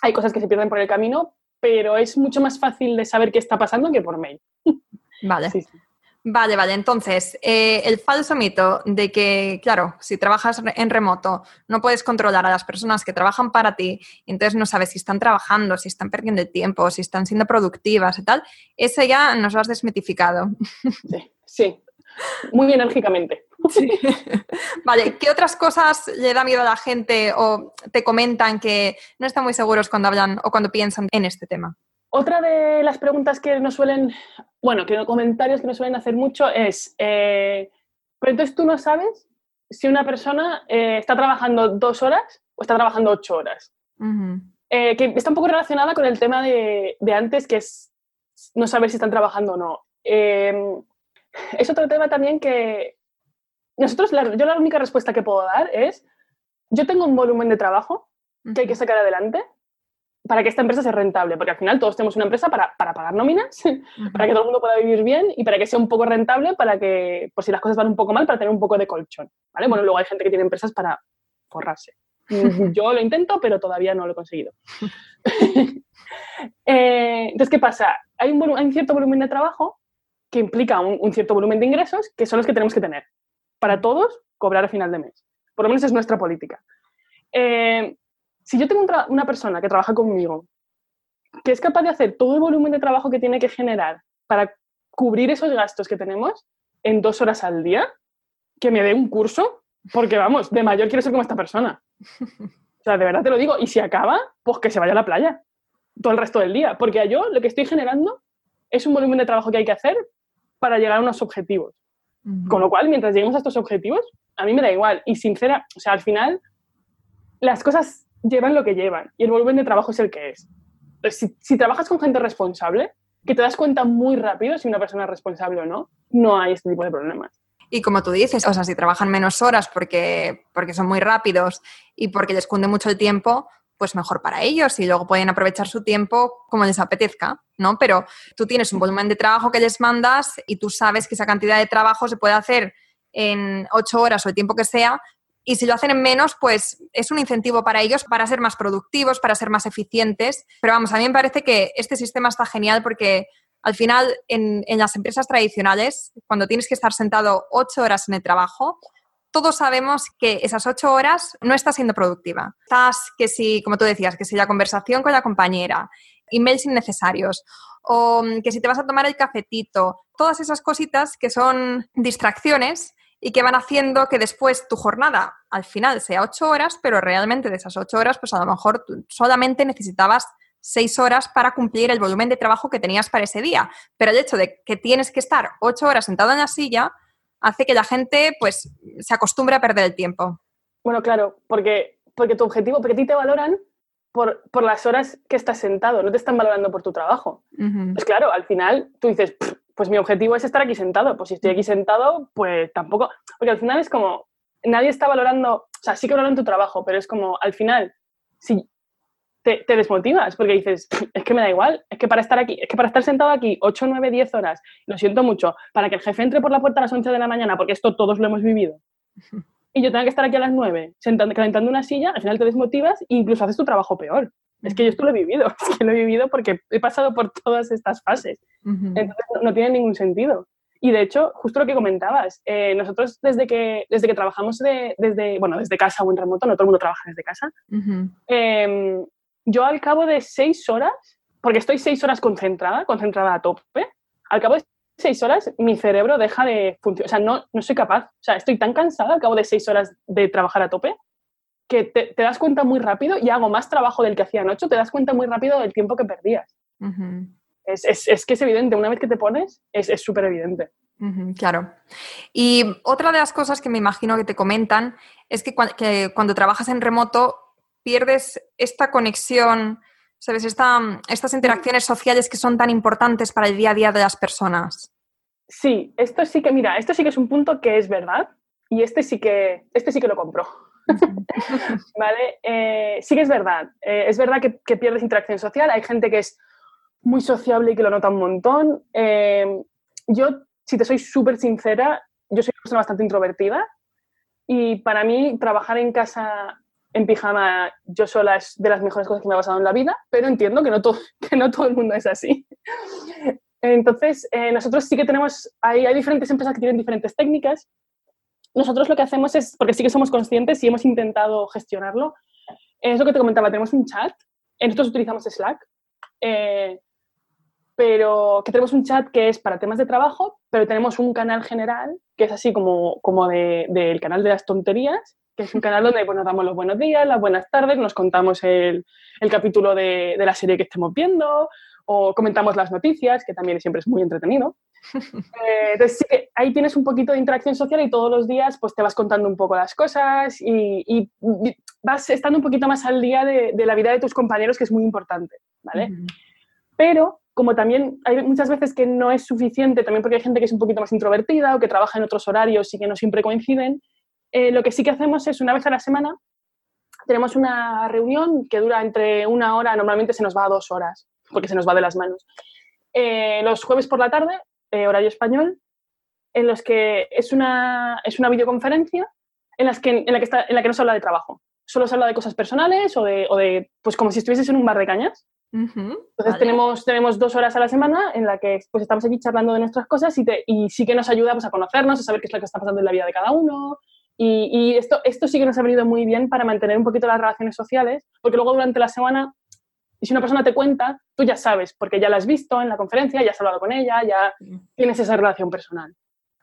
hay cosas que se pierden por el camino, pero es mucho más fácil de saber qué está pasando que por mail. [laughs] Vale. Sí, sí. Vale, vale. Entonces, eh, el falso mito de que, claro, si trabajas en remoto, no puedes controlar a las personas que trabajan para ti, y entonces no sabes si están trabajando, si están perdiendo tiempo, si están siendo productivas y tal, ese ya nos lo has desmitificado. Sí, sí. Muy enérgicamente. [laughs] Vale, ¿qué otras cosas le da miedo a la gente o te comentan que no están muy seguros cuando hablan o cuando piensan en este tema? Otra de las preguntas que nos suelen, bueno, que comentarios que nos suelen hacer mucho es, eh, pero entonces tú no sabes si una persona eh, está trabajando dos horas o está trabajando ocho horas. Eh, que está un poco relacionada con el tema de, antes, que es no saber si están trabajando o no. Em, es otro tema también que nosotros, yo la única respuesta que puedo dar es, yo tengo un volumen de trabajo que hay que sacar adelante para que esta empresa sea rentable, porque al final todos tenemos una empresa para, para pagar nóminas, [laughs] para que todo el mundo pueda vivir bien y para que sea un poco rentable, para que, por si las cosas van un poco mal, para tener un poco de colchón, ¿vale? Bueno, luego hay gente que tiene empresas para forrarse. Yo lo intento, pero todavía no lo he conseguido. [laughs] Eh, entonces, ¿qué pasa? Hay un, cierto volumen de trabajo que implica un, cierto volumen de ingresos que son los que tenemos que tener para todos cobrar a final de mes. Por lo menos es nuestra política. Eh, si yo tengo una persona que trabaja conmigo, que es capaz de hacer todo el volumen de trabajo que tiene que generar para cubrir esos gastos que tenemos en dos horas al día, que me dé un curso Porque vamos, de mayor quiero ser como esta persona. O sea, de verdad te lo digo. Y si acaba, pues que se vaya a la playa todo el resto del día. Porque yo lo que estoy generando es un volumen de trabajo que hay que hacer para llegar a unos objetivos. Con lo cual, mientras lleguemos a estos objetivos, a mí me da igual. Y sincera, o sea, al final, las cosas llevan lo que llevan y el volumen de trabajo es el que es. Si, si trabajas con gente responsable, que te das cuenta muy rápido si una persona es responsable o no, no hay este tipo de problemas. Y como tú dices, o sea, si trabajan menos horas porque, porque son muy rápidos y porque les cunde mucho el tiempo, pues mejor para ellos y luego pueden aprovechar su tiempo como les apetezca, ¿no? Pero tú tienes un volumen de trabajo que les mandas y tú sabes que esa cantidad de trabajo se puede hacer en ocho horas o el tiempo que sea y si lo hacen en menos, pues es un incentivo para ellos para ser más productivos, para ser más eficientes. Pero vamos, a mí me parece que este sistema está genial porque al final en, en las empresas tradicionales, cuando tienes que estar sentado ocho horas en el trabajo, todos sabemos que esas ocho horas no estás siendo productiva. Estás que si, como tú decías, que si la conversación con la compañera, emails innecesarios, o mm, que si te vas a tomar el cafetito, todas esas cositas que son distracciones y que van haciendo que después tu jornada al final sea ocho horas, pero realmente de esas ocho horas, pues a lo mejor solamente necesitabas seis horas para cumplir el volumen de trabajo que tenías para ese día. Pero el hecho de que tienes que estar ocho horas sentado en la silla hace que la gente pues se acostumbre a perder el tiempo. Bueno, claro, porque, porque tu objetivo, porque a ti te valoran por, por, las horas que estás sentado, no te están valorando por tu trabajo. Pues claro, al final tú dices, pues mi objetivo es estar aquí sentado, pues si estoy aquí sentado, pues tampoco, porque al final es como, nadie está valorando, o sea, sí que valoran tu trabajo, pero es como, al final, si te, desmotivas porque dices, es que me da igual, es que para estar aquí, es que para estar sentado aquí 8, 9, 10 horas, lo siento mucho, para que el jefe entre por la puerta a las 11 de la mañana, porque esto todos lo hemos vivido, [laughs] y yo tengo que estar aquí a las 9 sentando, calentando una silla, al final te desmotivas e incluso haces tu trabajo peor. Es que yo esto lo he vivido, [laughs] es que lo he vivido porque he pasado por todas estas fases. Entonces no, tiene ningún sentido. Y de hecho, justo lo que comentabas, eh, nosotros desde que, desde que trabajamos de, desde, bueno, desde casa o en remoto, no todo el mundo trabaja desde casa, yo al cabo de seis horas, porque estoy seis horas concentrada, concentrada a tope, al cabo de seis horas mi cerebro deja de funcionar. O sea, no, no soy capaz. O sea, estoy tan cansada al cabo de seis horas de trabajar a tope que te, das cuenta muy rápido y hago más trabajo del que hacía anoche, te das cuenta muy rápido del tiempo que perdías. es, es, es, que es evidente, una vez que te pones, es súper evidente. claro. Y otra de las cosas que me imagino que te comentan es que, que cuando trabajas en remoto pierdes esta conexión, ¿sabes? estas interacciones sociales que son tan importantes para el día a día de las personas. Sí, esto sí que, mira, esto sí que es un punto que es verdad y este sí que, este sí que lo compro. [laughs] ¿Vale? Eh, sí que es verdad. Eh, es verdad que, pierdes interacción social. Hay gente que es muy sociable y que lo nota un montón. Eh, yo, si te soy súper sincera, yo soy una persona bastante introvertida y para mí trabajar en casa en pijama yo sola es de las mejores cosas que me ha pasado en la vida, pero entiendo que no todo, [laughs] que no todo el mundo es así. Entonces, eh, nosotros sí que tenemos, hay, diferentes empresas que tienen diferentes técnicas. Nosotros lo que hacemos es, porque sí que somos conscientes y hemos intentado gestionarlo, es lo que te comentaba, tenemos un chat, nosotros utilizamos Slack, eh, pero que tenemos un chat que es para temas de trabajo, pero tenemos un canal general que es así como, como del de, canal de las tonterías, que es un canal donde pues, nos damos los buenos días, las buenas tardes, nos contamos el, el capítulo de, de, la serie que estemos viendo o comentamos las noticias, que también siempre es muy entretenido. [laughs] Eh, entonces sí que ahí tienes un poquito de interacción social y todos los días pues te vas contando un poco las cosas y, y vas estando un poquito más al día de, de, la vida de tus compañeros, que es muy importante, ¿vale? Pero como también hay muchas veces que no es suficiente, también porque hay gente que es un poquito más introvertida o que trabaja en otros horarios y que no siempre coinciden, eh, lo que sí que hacemos es una vez a la semana, tenemos una reunión que dura entre una hora, normalmente se nos va a dos horas, porque se nos va de las manos. Eh, los jueves por la tarde, eh, horario español, en los que es una, es una videoconferencia en, las que, en, la que está, en la que no se habla de trabajo. Solo se habla de cosas personales o de, o de pues como si estuvieses en un bar de cañas. Entonces tenemos, tenemos dos horas a la semana en la que pues, estamos aquí charlando de nuestras cosas y, y sí que nos ayuda pues, a conocernos, a saber qué es lo que está pasando en la vida de cada uno. Y, y, esto, esto sí que nos ha venido muy bien para mantener un poquito las relaciones sociales, porque luego durante la semana, y si una persona te cuenta, tú ya sabes, porque ya la has visto en la conferencia, ya has hablado con ella, ya tienes esa relación personal.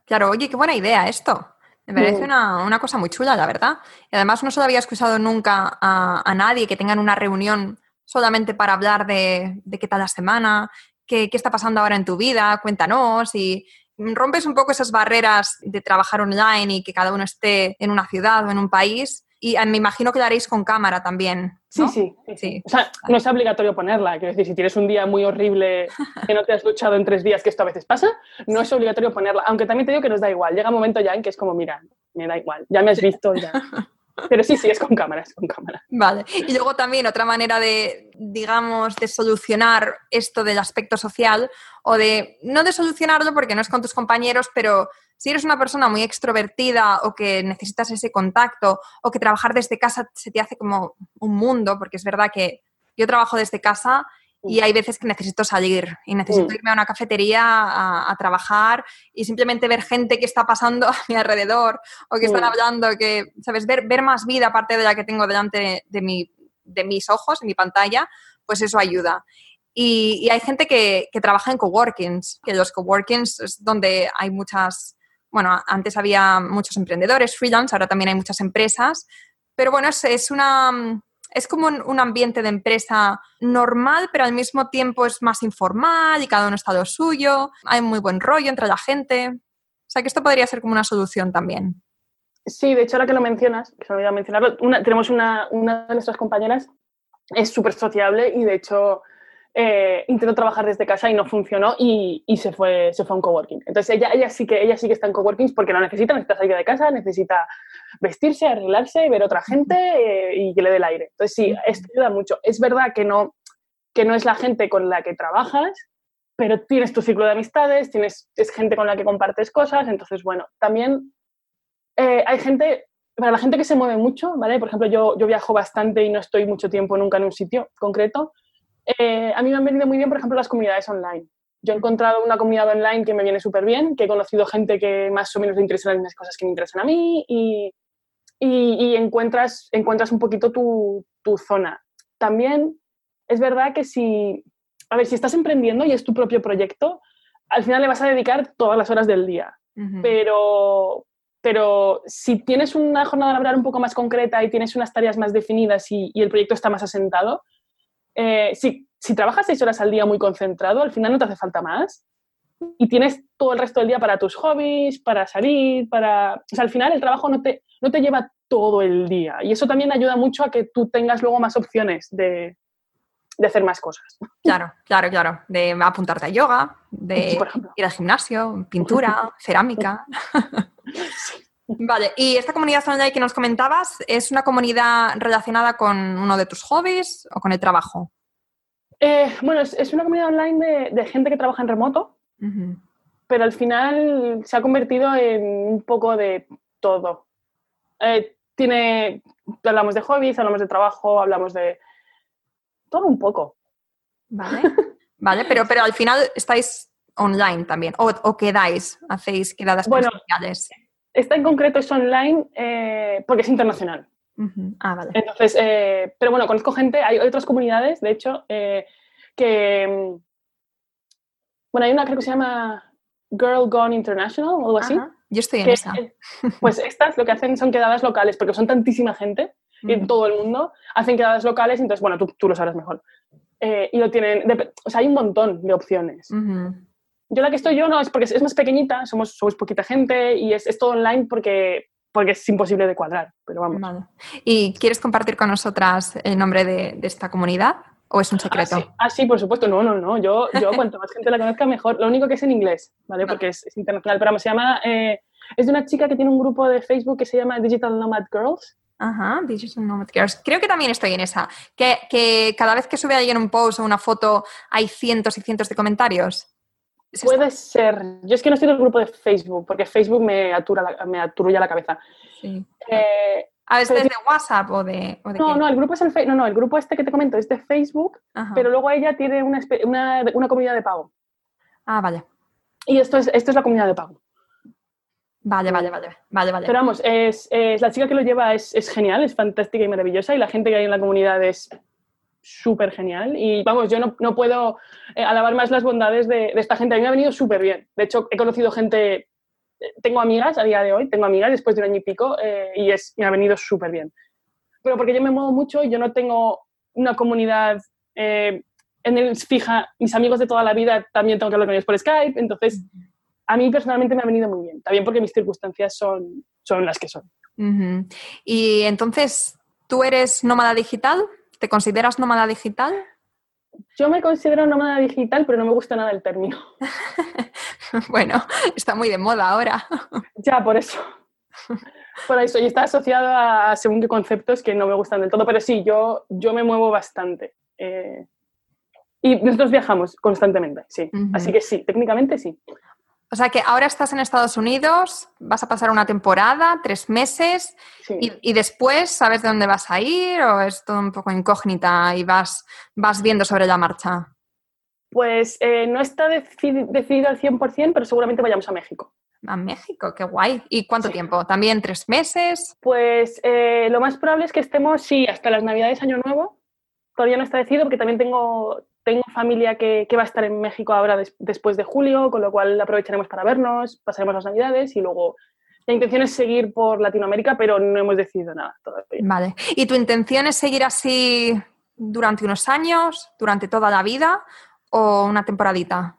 Claro, oye, qué buena idea esto. Me parece una, cosa muy chula, la verdad. Y además no se lo había escuchado nunca a, nadie que tengan una reunión solamente para hablar de, qué tal la semana, qué, qué, está pasando ahora en tu vida, cuéntanos y rompes un poco esas barreras de trabajar online y que cada uno esté en una ciudad o en un país. Y ah, me imagino que lo haréis con cámara también. Sí, sí, sí, O sea, no es obligatorio ponerla. Quiero decir, si tienes un día muy horrible que no te has luchado en tres días, que esto a veces pasa, no es obligatorio ponerla. Aunque también te digo que nos da igual. Llega un momento ya en que es como, mira, me da igual. Ya me has visto, ya. [laughs] Pero sí, sí, es con cámara, es con cámara. Vale. Y luego también otra manera de, digamos, de solucionar esto del aspecto social o de, no de solucionarlo porque no es con tus compañeros, pero si eres una persona muy extrovertida o que necesitas ese contacto o que trabajar desde casa se te hace como un mundo, porque es verdad que yo trabajo desde casa y hay veces que necesito salir y necesito mm. irme a una cafetería a, trabajar y simplemente ver gente que está pasando [laughs] a mi alrededor o que están mm. hablando, que, ¿sabes? Ver, ver más vida aparte de la que tengo delante de, mi, de mis ojos, en mi pantalla, pues eso ayuda. Y, hay gente que, que, trabaja en coworkings, que los coworkings es donde hay muchas, bueno, antes había muchos emprendedores, freelance, ahora también hay muchas empresas, pero bueno, es, es una es como un, ambiente de empresa normal, pero al mismo tiempo es más informal y cada uno está lo suyo, hay muy buen rollo entre la gente. O sea que esto podría ser como una solución también. Sí, de hecho, ahora que lo mencionas, que se me olvidado mencionarlo, tenemos una, una de nuestras compañeras, es súper sociable y de hecho eh, intentó trabajar desde casa y no funcionó y, y, se, fue, se fue a un coworking. Entonces ella, ella, sí que, ella sí que está en coworkings porque lo necesita, necesita salir de casa, necesita vestirse, arreglarse, ver otra gente eh, y que le dé el aire. Entonces sí, esto ayuda mucho. Es verdad que no, que no es la gente con la que trabajas, pero tienes tu ciclo de amistades, tienes es gente con la que compartes cosas, entonces bueno, también eh, hay gente, para la gente que se mueve mucho, ¿vale? Por ejemplo, yo, yo viajo bastante y no estoy mucho tiempo nunca en un sitio concreto. Eh, a mí me han venido muy bien, por ejemplo, las comunidades online. Yo he encontrado una comunidad online que me viene súper bien, que he conocido gente que más o menos le interesan las mismas cosas que me interesan a mí y, y, encuentras, encuentras un poquito tu, tu, zona. También es verdad que si, a ver, si estás emprendiendo y es tu propio proyecto, al final le vas a dedicar todas las horas del día. pero, pero si tienes una jornada laboral un poco más concreta y tienes unas tareas más definidas y, y el proyecto está más asentado, eh, si, si trabajas seis horas al día muy concentrado, al final no te hace falta más y tienes todo el resto del día para tus hobbies, para salir, para... O sea, al final el trabajo no te, no te lleva todo el día y eso también ayuda mucho a que tú tengas luego más opciones de, de hacer más cosas. Claro, claro, claro. De apuntarte a yoga, de [laughs] ir al gimnasio, pintura, [laughs] cerámica. [laughs] Vale, y esta comunidad online que nos comentabas, ¿es una comunidad relacionada con uno de tus hobbies o con el trabajo? Eh, bueno, es, una comunidad online de, gente que trabaja en remoto, pero al final se ha convertido en un poco de todo. Eh, tiene, hablamos de hobbies, hablamos de trabajo, hablamos de todo un poco. Vale, [laughs] vale pero, pero al final estáis online también, o, quedáis, hacéis quedadas bueno, presenciales. Esta en concreto es online eh, porque es internacional. Ah, vale. Entonces, eh, pero bueno, conozco gente, hay otras comunidades, de hecho, eh, que. Mm, bueno, hay una creo que se llama Girl Gone International o algo así. Yo estoy en esa. Pues estas lo que hacen son quedadas locales, porque son tantísima gente en todo el mundo, hacen quedadas locales, entonces, bueno, tú, tú lo sabes mejor. y lo tienen, o sea, hay un montón de opciones. Yo la que estoy yo no es porque es más pequeñita, somos, somos poquita gente y es, es todo online porque, porque es imposible de cuadrar, pero vamos. ¿Y quieres compartir con nosotras el nombre de, de esta comunidad o es un ah, secreto? Ah, sí, por supuesto, no, no, no, yo, yo [laughs] cuanto más gente la conozca mejor, lo único que es en inglés, ¿vale? Porque es, internacional, pero se llama, eh, es de una chica que tiene un grupo de Facebook que se llama Digital Nomad Girls. Ajá, Digital Nomad Girls. Creo que también estoy en esa. Que, que cada vez que sube alguien un post o una foto hay cientos y cientos de comentarios. Puede ser. Yo es que no estoy en el grupo de Facebook, porque Facebook me, atura la, me aturulla la cabeza. Sí. Eh, ¿A veces de WhatsApp o de, No, no, el grupo es el no, no, el grupo este que te comento es de Facebook, pero luego ella tiene una, una, una, comunidad de pago. Ah, vale. Y esto es, esto es la comunidad de pago. Vale, vale, vale, vale, vale. Pero vamos, es, es, la chica que lo lleva es, es genial, es fantástica y maravillosa y la gente que hay en la comunidad es súper genial. Y vamos, yo no, no puedo eh, alabar más las bondades de, esta gente. A mí me ha venido súper bien. De hecho, he conocido gente tengo amigas a día de hoy, tengo amigas después de un año y pico eh, y es, me ha venido súper bien. Pero porque yo me muevo mucho, yo no tengo una comunidad eh, en el fija, mis amigos de toda la vida también tengo que hablar con ellos por Skype, entonces a mí personalmente me ha venido muy bien, también porque mis circunstancias son, son las que son. Y entonces, ¿tú eres nómada digital? ¿Te consideras nómada digital? Yo me considero nómada digital, pero no me gusta nada el término. [laughs] bueno, está muy de moda ahora. ya, por eso. Por eso, y está asociado a según qué conceptos que no me gustan del todo, pero sí, yo, yo me muevo bastante. Eh, y nosotros viajamos constantemente, sí. Así que sí, técnicamente sí. O sea que ahora estás en Estados Unidos, vas a pasar una temporada, tres meses, y, después sabes de dónde vas a ir o es todo un poco incógnita y vas, vas viendo sobre la marcha. Pues eh, no está decidido al 100%, pero seguramente vayamos a México. A México, qué guay. ¿Y cuánto tiempo? ¿También tres meses? Pues eh, lo más probable es que estemos, sí, hasta las Navidades, Año Nuevo. Todavía no está decidido porque también tengo, tengo familia que, va a estar en México ahora después de julio, con lo cual aprovecharemos para vernos, pasaremos las Navidades y luego la intención es seguir por Latinoamérica, pero no hemos decidido nada todavía. Vale. ¿Y tu intención es seguir así durante unos años, durante toda la vida o una temporadita?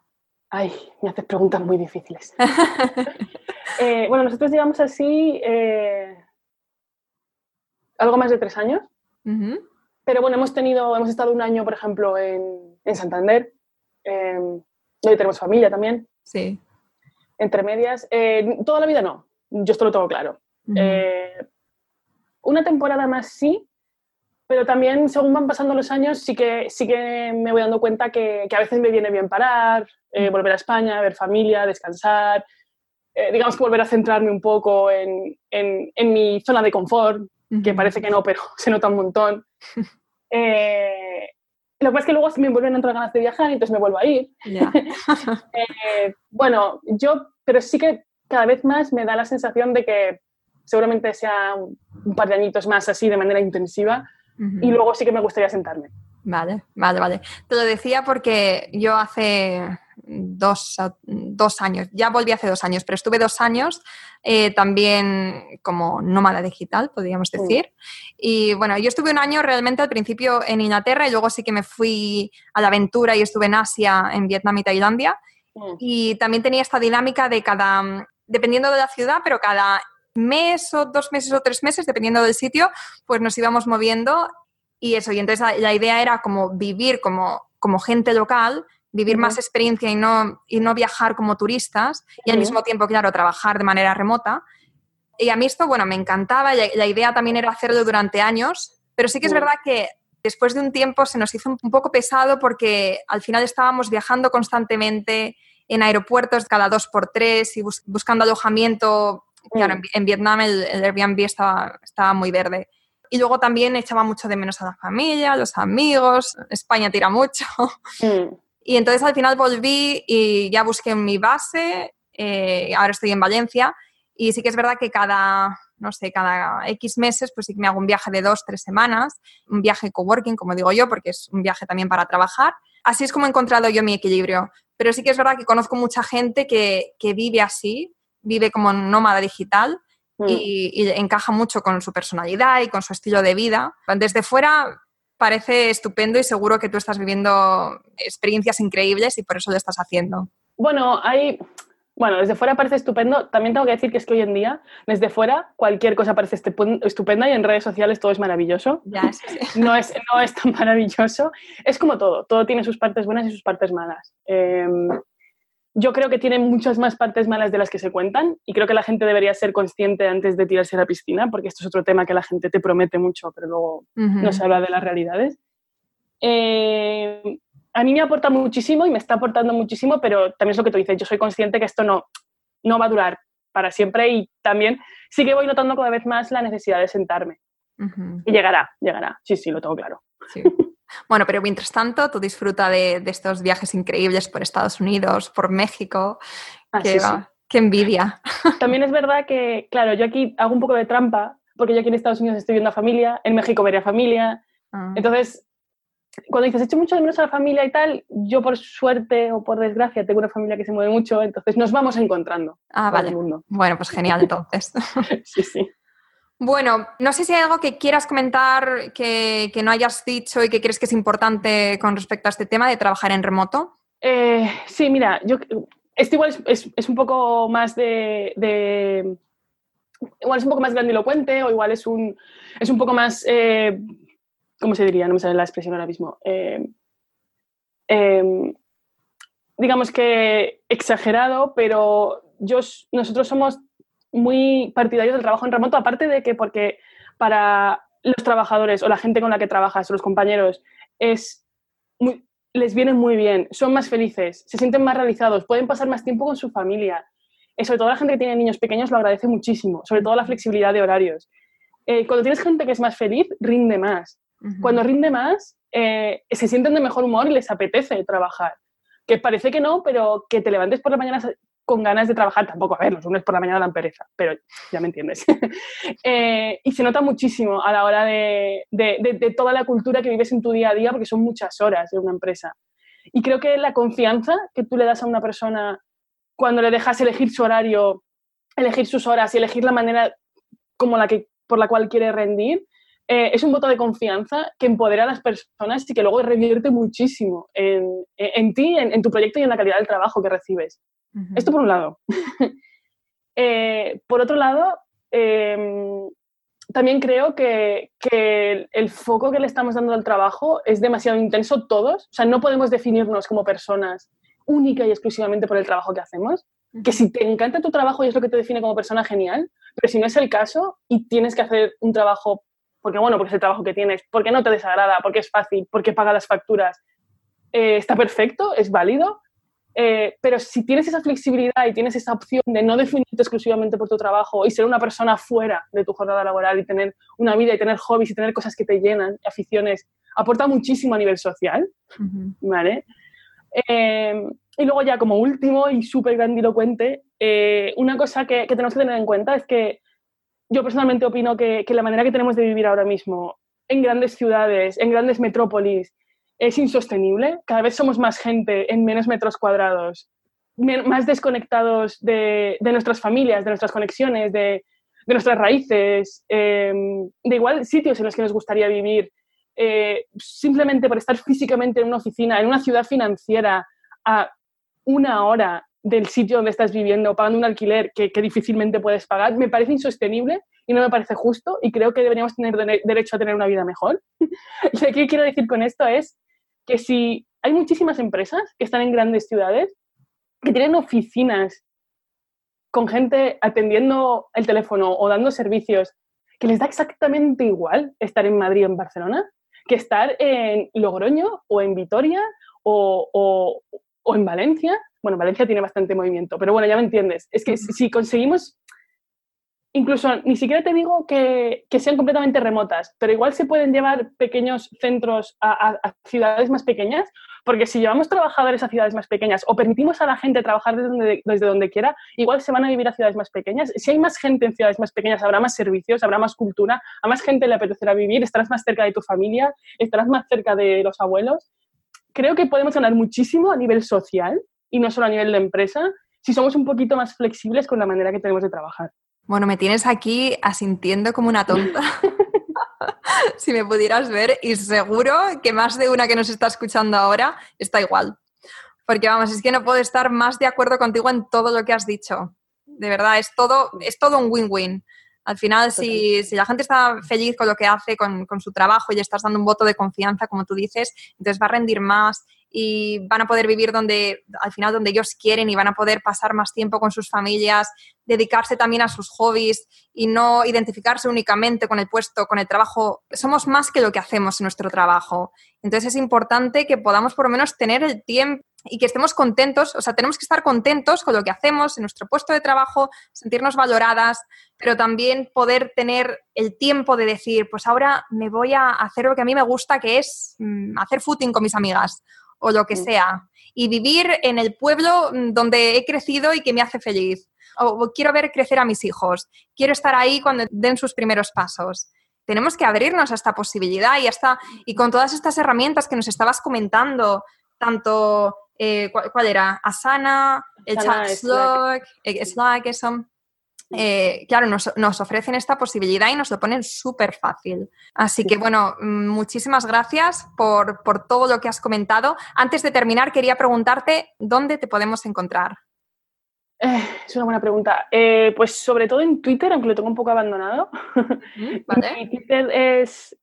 Ay, me haces preguntas muy difíciles. [laughs] Eh, bueno, nosotros llevamos así eh, algo más de tres años. Pero bueno, hemos tenido, hemos estado un año, por ejemplo, en, en Santander, eh, donde tenemos familia también. Sí. Entre medias. Eh, toda la vida no, yo esto lo tengo claro. Eh, una temporada más sí, pero también según van pasando los años sí que, sí que me voy dando cuenta que, que a veces me viene bien parar, volver a España, ver familia, descansar, digamos que volver a centrarme un poco en, en, en mi zona de confort, que parece que no, pero [laughs] se nota un montón. [laughs] Eh, lo que pasa es que luego me vuelven a entrar ganas de viajar y entonces me vuelvo a ir. [laughs] Eh, bueno, yo, pero sí que cada vez más me da la sensación de que seguramente sea un, par de añitos más así de manera intensiva y luego sí que me gustaría sentarme. Vale, vale, vale. Te lo decía porque yo hace dos, dos, años, ya volví hace dos años, pero estuve dos años eh, también como nómada digital, podríamos decir. Y bueno, yo estuve un año realmente al principio en Inglaterra y luego sí que me fui a la aventura y estuve en Asia, en Vietnam y Tailandia. Y también tenía esta dinámica de cada, dependiendo de la ciudad, pero cada mes o dos meses o tres meses, dependiendo del sitio, pues nos íbamos moviendo y eso. Y entonces la, idea era como vivir como, como gente local vivir más experiencia y no, y no viajar como turistas y al mismo tiempo, claro, trabajar de manera remota. Y a mí esto, bueno, me encantaba, la, la idea también era hacerlo durante años, pero sí que es verdad que después de un tiempo se nos hizo un poco pesado porque al final estábamos viajando constantemente en aeropuertos cada dos por tres y buscando alojamiento. Claro, en, Vietnam el, Airbnb estaba, estaba muy verde. Y luego también echaba mucho de menos a la familia, a los amigos. España tira mucho. Mm. Y entonces al final volví y ya busqué mi base, eh, ahora estoy en Valencia y sí que es verdad que cada, no sé, cada X meses pues sí que me hago un viaje de dos, tres semanas, un viaje coworking, como digo yo, porque es un viaje también para trabajar. Así es como he encontrado yo mi equilibrio. Pero sí que es verdad que conozco mucha gente que, que vive así, vive como nómada digital mm. y, y, encaja mucho con su personalidad y con su estilo de vida. Desde fuera parece estupendo y seguro que tú estás viviendo experiencias increíbles y por eso lo estás haciendo. Bueno, hay, bueno, desde fuera parece estupendo. También tengo que decir que es que hoy en día, desde fuera, cualquier cosa parece estupenda y en redes sociales todo es maravilloso. Ya, [laughs] no, es, no es tan maravilloso. Es como todo, todo tiene sus partes buenas y sus partes malas. Em, yo creo que tiene muchas más partes malas de las que se cuentan y creo que la gente debería ser consciente antes de tirarse a la piscina, porque esto es otro tema que la gente te promete mucho, pero luego no se habla de las realidades. Eh, a mí me aporta muchísimo y me está aportando muchísimo, pero también es lo que tú dices, yo soy consciente que esto no, no va a durar para siempre y también sí que voy notando cada vez más la necesidad de sentarme. Y llegará, llegará, sí, sí, lo tengo claro. Sí. [laughs] Bueno, pero mientras tanto, tú disfruta de, estos viajes increíbles por Estados Unidos, por México. Ah, qué, envidia. También es verdad que, claro, yo aquí hago un poco de trampa, porque yo aquí en Estados Unidos estoy viendo a familia, en México veré a familia. Ah. Entonces, cuando dices, echo mucho de menos a la familia y tal, yo por suerte o por desgracia tengo una familia que se mueve mucho, entonces nos vamos encontrando. Ah, vale. Bueno, pues genial entonces. [laughs] sí, sí. Bueno, no sé si hay algo que quieras comentar que, no hayas dicho y que crees que es importante con respecto a este tema de trabajar en remoto. Eh, sí, mira, yo esto igual es, un poco más de, igual es un poco más grandilocuente o igual es un, es un poco más eh, ¿cómo se diría? No me sale la expresión ahora mismo. Eh, em, digamos que exagerado, pero yo, nosotros somos muy partidarios del trabajo en remoto, aparte de que porque para los trabajadores o la gente con la que trabajas, o los compañeros, es les viene muy bien, son más felices, se sienten más realizados, pueden pasar más tiempo con su familia. Eh, sobre todo la gente que tiene niños pequeños lo agradece muchísimo, sobre todo la flexibilidad de horarios. Eh, cuando tienes gente que es más feliz, rinde más. Cuando rinde más, eh, se sienten de mejor humor y les apetece trabajar. Que parece que no, pero que te levantes por la mañana con ganas de trabajar, tampoco, a ver, los lunes por la mañana dan pereza, pero ya me entiendes. [laughs] Eh, y se nota muchísimo a la hora de, de, toda la cultura que vives en tu día a día, porque son muchas horas de una empresa. Y creo que la confianza que tú le das a una persona cuando le dejas elegir su horario, elegir sus horas y elegir la manera como la que, por la cual quiere rendir, eh, es un voto de confianza que empodera a las personas y que luego revierte muchísimo en, ti, en, tu proyecto y en la calidad del trabajo que recibes. Esto por un lado. [laughs] Eh, por otro lado, em, también creo que, el, foco que le estamos dando al trabajo es demasiado intenso todos. O sea, no podemos definirnos como personas única y exclusivamente por el trabajo que hacemos. Que si te encanta tu trabajo y es lo que te define como persona, genial. Pero si no es el caso y tienes que hacer un trabajo porque bueno, porque es el trabajo que tienes, porque no te desagrada, porque es fácil, porque paga las facturas, eh, está perfecto, es válido, eh, pero si tienes esa flexibilidad y tienes esa opción de no definirte exclusivamente por tu trabajo y ser una persona fuera de tu jornada laboral y tener una vida y tener hobbies y tener cosas que te llenan, aficiones, aporta muchísimo a nivel social, ¿vale? Eh, y luego ya como último y súper grandilocuente, una cosa que, que tenemos que tener en cuenta es que yo personalmente opino que, la manera que tenemos de vivir ahora mismo en grandes ciudades, en grandes metrópolis, es insostenible. Cada vez somos más gente en menos metros cuadrados, más desconectados de, nuestras familias, de nuestras conexiones, de, nuestras raíces, em, de igual sitios en los que nos gustaría vivir, eh, simplemente por estar físicamente en una oficina, en una ciudad financiera, a una hora del sitio donde estás viviendo, pagando un alquiler que, difícilmente puedes pagar, me parece insostenible y no me parece justo y creo que deberíamos tener derecho a tener una vida mejor. [laughs] lo que quiero decir con esto es que si hay muchísimas empresas que están en grandes ciudades, que tienen oficinas con gente atendiendo el teléfono o dando servicios, que les da exactamente igual estar en Madrid o en Barcelona que estar en Logroño o en Vitoria o, o en Valencia bueno, Valencia tiene bastante movimiento, pero bueno, ya me entiendes. Es que si conseguimos, incluso ni siquiera te digo que, sean completamente remotas, pero igual se pueden llevar pequeños centros a, ciudades más pequeñas, porque si llevamos trabajadores a ciudades más pequeñas o permitimos a la gente trabajar desde donde, desde donde quiera, igual se van a vivir a ciudades más pequeñas. Si hay más gente en ciudades más pequeñas, habrá más servicios, habrá más cultura, a más gente le apetecerá vivir, estarás más cerca de tu familia, estarás más cerca de los abuelos. Creo que podemos ganar muchísimo a nivel social y no solo a nivel de empresa, si somos un poquito más flexibles con la manera que tenemos de trabajar. Bueno, me tienes aquí asintiendo como una tonta. [laughs] si me pudieras ver, y seguro que más de una que nos está escuchando ahora está igual. Porque vamos, es que no puedo estar más de acuerdo contigo en todo lo que has dicho. De verdad, es todo, es todo un win-win. Al final, si, si, la gente está feliz con lo que hace, con, con, su trabajo y estás dando un voto de confianza, como tú dices, entonces va a rendir más y van a poder vivir donde, al final, donde ellos quieren y van a poder pasar más tiempo con sus familias, dedicarse también a sus hobbies y no identificarse únicamente con el puesto, con el trabajo. Somos más que lo que hacemos en nuestro trabajo. Entonces es importante que podamos por lo menos tener el tiempo y que estemos contentos, o sea, tenemos que estar contentos con lo que hacemos en nuestro puesto de trabajo, sentirnos valoradas, pero también poder tener el tiempo de decir, pues ahora me voy a hacer lo que a mí me gusta, que es mm, hacer footing con mis amigas o lo que sea, y vivir en el pueblo mm, donde he crecido y que me hace feliz. O, quiero ver crecer a mis hijos, quiero estar ahí cuando den sus primeros pasos. tenemos que abrirnos a esta posibilidad y, hasta, y con todas estas herramientas que nos estabas comentando, tanto, eh, ¿cuál, era? Asana, el chat Slack, Slack, eso. Eh, claro, nos, ofrecen esta posibilidad y nos lo ponen súper fácil. Así que bueno, mm, muchísimas gracias por, por, todo lo que has comentado. Antes de terminar, quería preguntarte dónde te podemos encontrar. Eh, es una buena pregunta. Eh, pues sobre todo en Twitter, aunque lo tengo un poco abandonado. Mm, [laughs] Mi Twitter es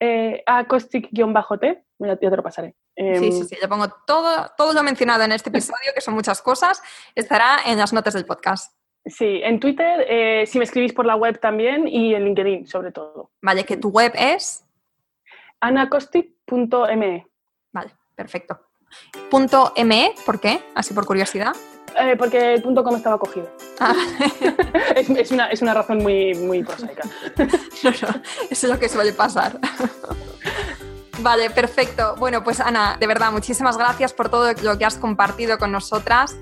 acostic-t. Ya te lo pasaré. sí, sí, em, sí. Yo pongo todo, todo lo mencionado en este [laughs] episodio, que son muchas cosas, estará en las notas del podcast. Sí, en Twitter, eh, si me escribís por la web también y en LinkedIn, sobre todo. Vale, que tu web es anacostic.me. Vale, perfecto. Punto .me, ¿por qué? Así por curiosidad. Eh, porque el punto .com estaba cogido. Ah. [laughs] es, una, razón muy, muy prosaica. [laughs] no, eso es lo que suele pasar. [laughs] Vale, perfecto. Bueno, pues Ana, de verdad, muchísimas gracias por todo lo que has compartido con nosotras.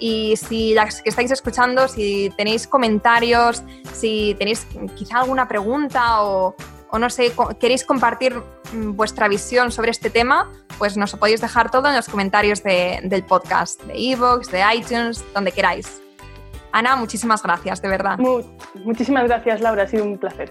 Y si las que estáis escuchando, si tenéis comentarios, si tenéis quizá alguna pregunta o, no sé, queréis compartir mm, vuestra visión sobre este tema, pues nos podéis dejar todo en los comentarios del podcast, de Evox, de iTunes, donde queráis. Ana, muchísimas gracias, de verdad. muchísimas gracias, Laura, ha sido un placer.